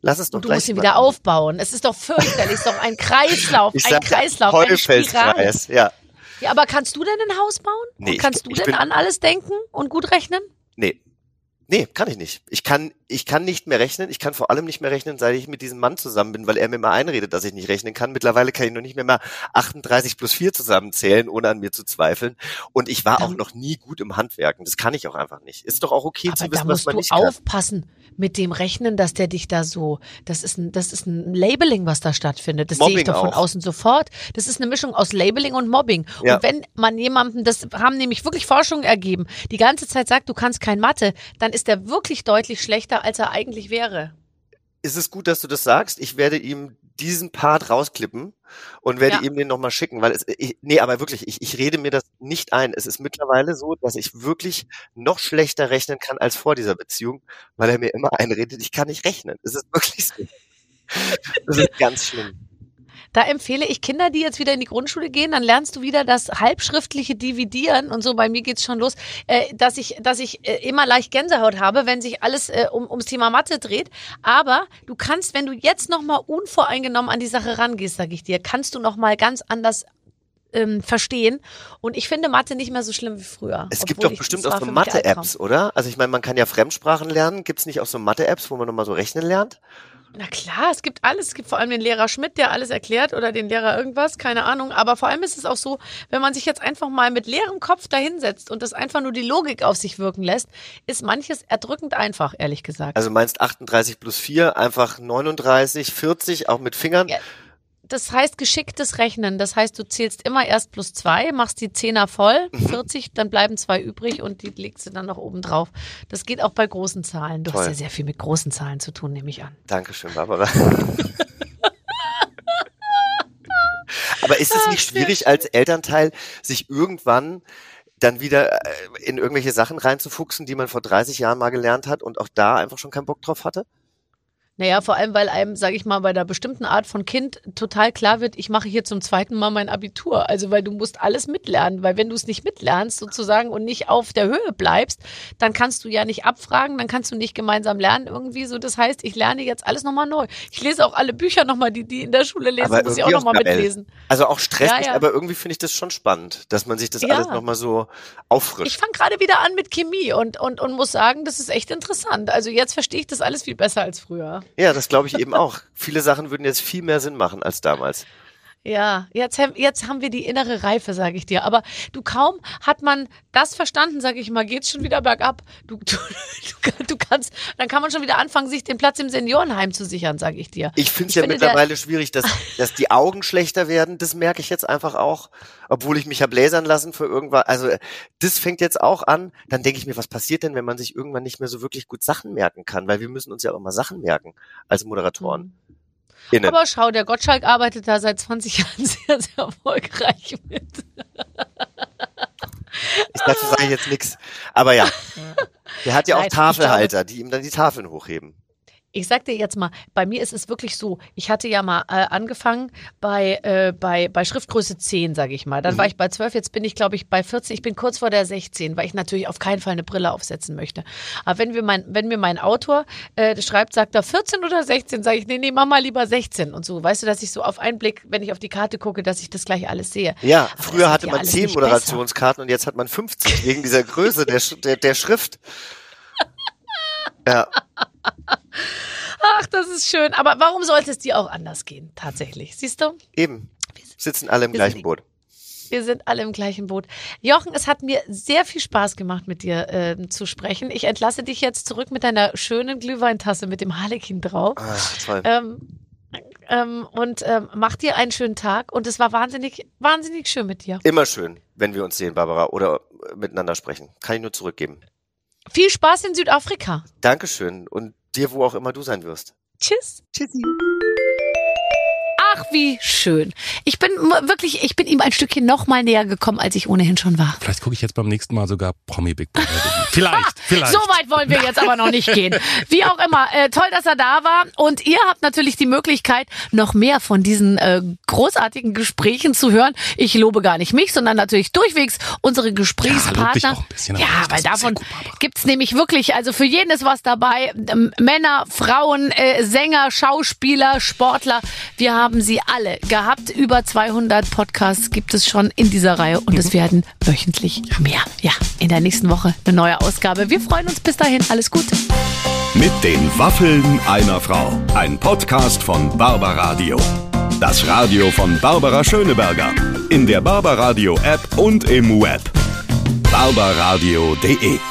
lass es doch Und du musst ihn machen. wieder aufbauen. Es ist doch fürchterlich, es ist doch ein Kreislauf, Ich ein sag, Kreislauf, eine Spirale. Ja. Ja, aber kannst du denn ein Haus bauen? Nee, und ich- kannst du ich denn an alles denken und gut rechnen? Nee. Nee, kann ich nicht. Ich kann, ich kann nicht mehr rechnen. Ich kann vor allem nicht mehr rechnen, seit ich mit diesem Mann zusammen bin, weil er mir mal einredet, dass ich nicht rechnen kann. Mittlerweile kann ich noch nicht mehr mal 38 plus 4 zusammenzählen, ohne an mir zu zweifeln. Und ich war Da- auch noch nie gut im Handwerken. Das kann ich auch einfach nicht. Ist doch auch okay Aber zu da wissen, was musst man du nicht kann. aufpassen mit dem Rechnen, dass der dich da so, das ist ein, das ist ein Labeling, was da stattfindet. Das sehe ich Mobbing doch von auch. außen sofort. Das ist eine Mischung aus Labeling und Mobbing. Ja. Und wenn man jemandem, das haben nämlich wirklich Forschungen ergeben, die ganze Zeit sagt, du kannst kein Mathe, dann ist er wirklich deutlich schlechter, als er eigentlich wäre. Ist es gut, dass du das sagst? Ich werde ihm diesen Part rausklippen und werde Ja. ihm den nochmal schicken, weil es, ich, nee, aber wirklich, ich, ich rede mir das nicht ein. Es ist mittlerweile so, dass ich wirklich noch schlechter rechnen kann als vor dieser Beziehung, weil er mir immer einredet, ich kann nicht rechnen. Es ist wirklich so. Das ist ganz schlimm. Da empfehle ich Kinder, die jetzt wieder in die Grundschule gehen, dann lernst du wieder das halbschriftliche Dividieren und so. Bei mir geht's schon los, äh, dass ich, dass ich äh, immer leicht Gänsehaut habe, wenn sich alles äh, um, ums Thema Mathe dreht. Aber du kannst, wenn du jetzt noch mal unvoreingenommen an die Sache rangehst, sage ich dir, kannst du noch mal ganz anders ähm, verstehen. Und ich finde Mathe nicht mehr so schlimm wie früher. Es gibt doch bestimmt auch so Mathe-Apps, oder? Also ich meine, man kann ja Fremdsprachen lernen. Gibt's nicht auch so Mathe-Apps, wo man nochmal so rechnen lernt? Na klar, es gibt alles. Es gibt vor allem den Lehrer Schmidt, der alles erklärt oder den Lehrer irgendwas, keine Ahnung. Aber vor allem ist es auch so, wenn man sich jetzt einfach mal mit leerem Kopf dahinsetzt und das einfach nur die Logik auf sich wirken lässt, ist manches erdrückend einfach, ehrlich gesagt. Also meinst 38 plus 4, einfach 39, 40, auch mit Fingern? Ja. Das heißt geschicktes Rechnen. Das heißt, du zählst immer erst plus zwei, machst die Zehner voll, Mhm. 40, dann bleiben zwei übrig und die legst du dann noch oben drauf. Das geht auch bei großen Zahlen. Du hast Toll. ja sehr viel mit großen Zahlen zu tun, nehme ich an. Dankeschön, Barbara. *laughs* Aber ist es nicht schwierig als Elternteil, sich irgendwann dann wieder äh, in irgendwelche Sachen reinzufuchsen, die man vor 30 Jahren mal gelernt hat und auch da einfach schon keinen Bock drauf hatte? Naja, vor allem, weil einem, sage ich mal, bei einer bestimmten Art von Kind total klar wird, ich mache hier zum zweiten Mal mein Abitur. Also, weil du musst alles mitlernen, weil wenn du es nicht mitlernst sozusagen und nicht auf der Höhe bleibst, dann kannst du ja nicht abfragen, dann kannst du nicht gemeinsam lernen irgendwie so. Das heißt, ich lerne jetzt alles nochmal neu. Ich lese auch alle Bücher nochmal, die die in der Schule lesen, Aber muss ich auch nochmal mitlesen. Also auch stressig, Ja, ja. aber irgendwie finde ich das schon spannend, dass man sich das Ja. alles nochmal so Ich auffrischt. fange gerade wieder an mit Chemie und, und, und muss sagen, das ist echt interessant. Also jetzt verstehe ich das alles viel besser als früher. Ja, das glaube ich eben auch. Viele Sachen würden jetzt viel mehr Sinn machen als damals. Ja, jetzt, haben- jetzt haben wir die innere Reife, sage ich dir. Aber du kaum hat man das verstanden, sage ich mal, geht's schon wieder bergab. Du, du, du, du kannst, dann kann man schon wieder anfangen, sich den Platz im Seniorenheim zu sichern, sage ich dir. Ich finde es Ich ja finde, mittlerweile schwierig, dass, dass die Augen schlechter werden. Das merke ich jetzt einfach auch, obwohl ich mich hab lasern lassen für irgendwas. Also das fängt jetzt auch an. Dann denke ich mir, was passiert denn, wenn man sich irgendwann nicht mehr so wirklich gut Sachen merken kann? Weil wir müssen uns ja auch immer Sachen merken als Moderatoren. Innen. Aber schau, der Gottschalk arbeitet da seit 20 *laughs* Jahren sehr, sehr erfolgreich mit. ich dazu sage ich jetzt nichts. Aber ja, *laughs* der hat ja auch Nein, ich Tafelhalter, die ihm dann die Tafeln hochheben. Ich sag dir jetzt mal, bei mir ist es wirklich so, ich hatte ja mal äh, angefangen bei, äh, bei, bei Schriftgröße 10, sage ich mal. Dann Mhm. war ich bei 12, jetzt bin ich, glaube ich, bei 14. Ich bin kurz vor der 16, weil ich natürlich auf keinen Fall eine Brille aufsetzen möchte. Aber wenn, wir mein, wenn mir mein Autor äh, schreibt, sagt er 14 oder 16, sage ich, nee, nee, mach mal lieber 16 und so. Weißt du, dass ich so auf einen Blick, wenn ich auf die Karte gucke, dass ich das gleich alles sehe. Ja, Aber früher hatte man alles 10 nicht Moderationskarten und jetzt hat man 50 wegen dieser Größe der, der, der Schrift. Ja, Ach, das ist schön. Aber warum sollte es dir auch anders gehen, tatsächlich? Siehst du? Eben. Sitzen alle im wir gleichen Boot. Wir sind alle im gleichen Boot. Jochen, es hat mir sehr viel Spaß gemacht, mit dir äh, zu sprechen. Ich entlasse dich jetzt zurück mit deiner schönen Glühweintasse mit dem Harlekin drauf. Ah, toll. Ähm, ähm, und ähm, mach dir einen schönen Tag. Und es war wahnsinnig, wahnsinnig schön mit dir. Immer schön, wenn wir uns sehen, Barbara, oder äh, miteinander sprechen. Kann ich nur zurückgeben. Viel Spaß in Südafrika. Dankeschön und dir, wo auch immer du sein wirst. Tschüss. Tschüssi. Ach, wie schön. Ich bin wirklich, ich bin ihm ein Stückchen noch mal näher gekommen, als ich ohnehin schon war. Vielleicht gucke ich jetzt beim nächsten Mal sogar Promi Big Brother. *laughs* Vielleicht, vielleicht. So weit wollen wir jetzt aber noch nicht gehen. Wie auch immer, äh, toll, dass er da war. Und ihr habt natürlich die Möglichkeit, noch mehr von diesen äh, großartigen Gesprächen zu hören. Ich lobe gar nicht mich, sondern natürlich durchwegs unsere Ja, Gesprächspartner. bisschen, Ja, ist weil davon gut, Barbara. gibt's nämlich wirklich, also für jeden ist was dabei. Ähm, Männer, Frauen, äh, Sänger, Schauspieler, Sportler. Wir haben sie alle gehabt. Über 200 Podcasts gibt es schon in dieser Reihe und es werden wöchentlich mehr. Ja, in der nächsten Woche eine neue Ausgabe. Wir freuen uns bis dahin. Alles Gute. Mit den Waffeln einer Frau. Ein Podcast von Barbaradio. Das Radio von Barbara Schöneberger. In der Barbaradio App und im Web. barbaradio.de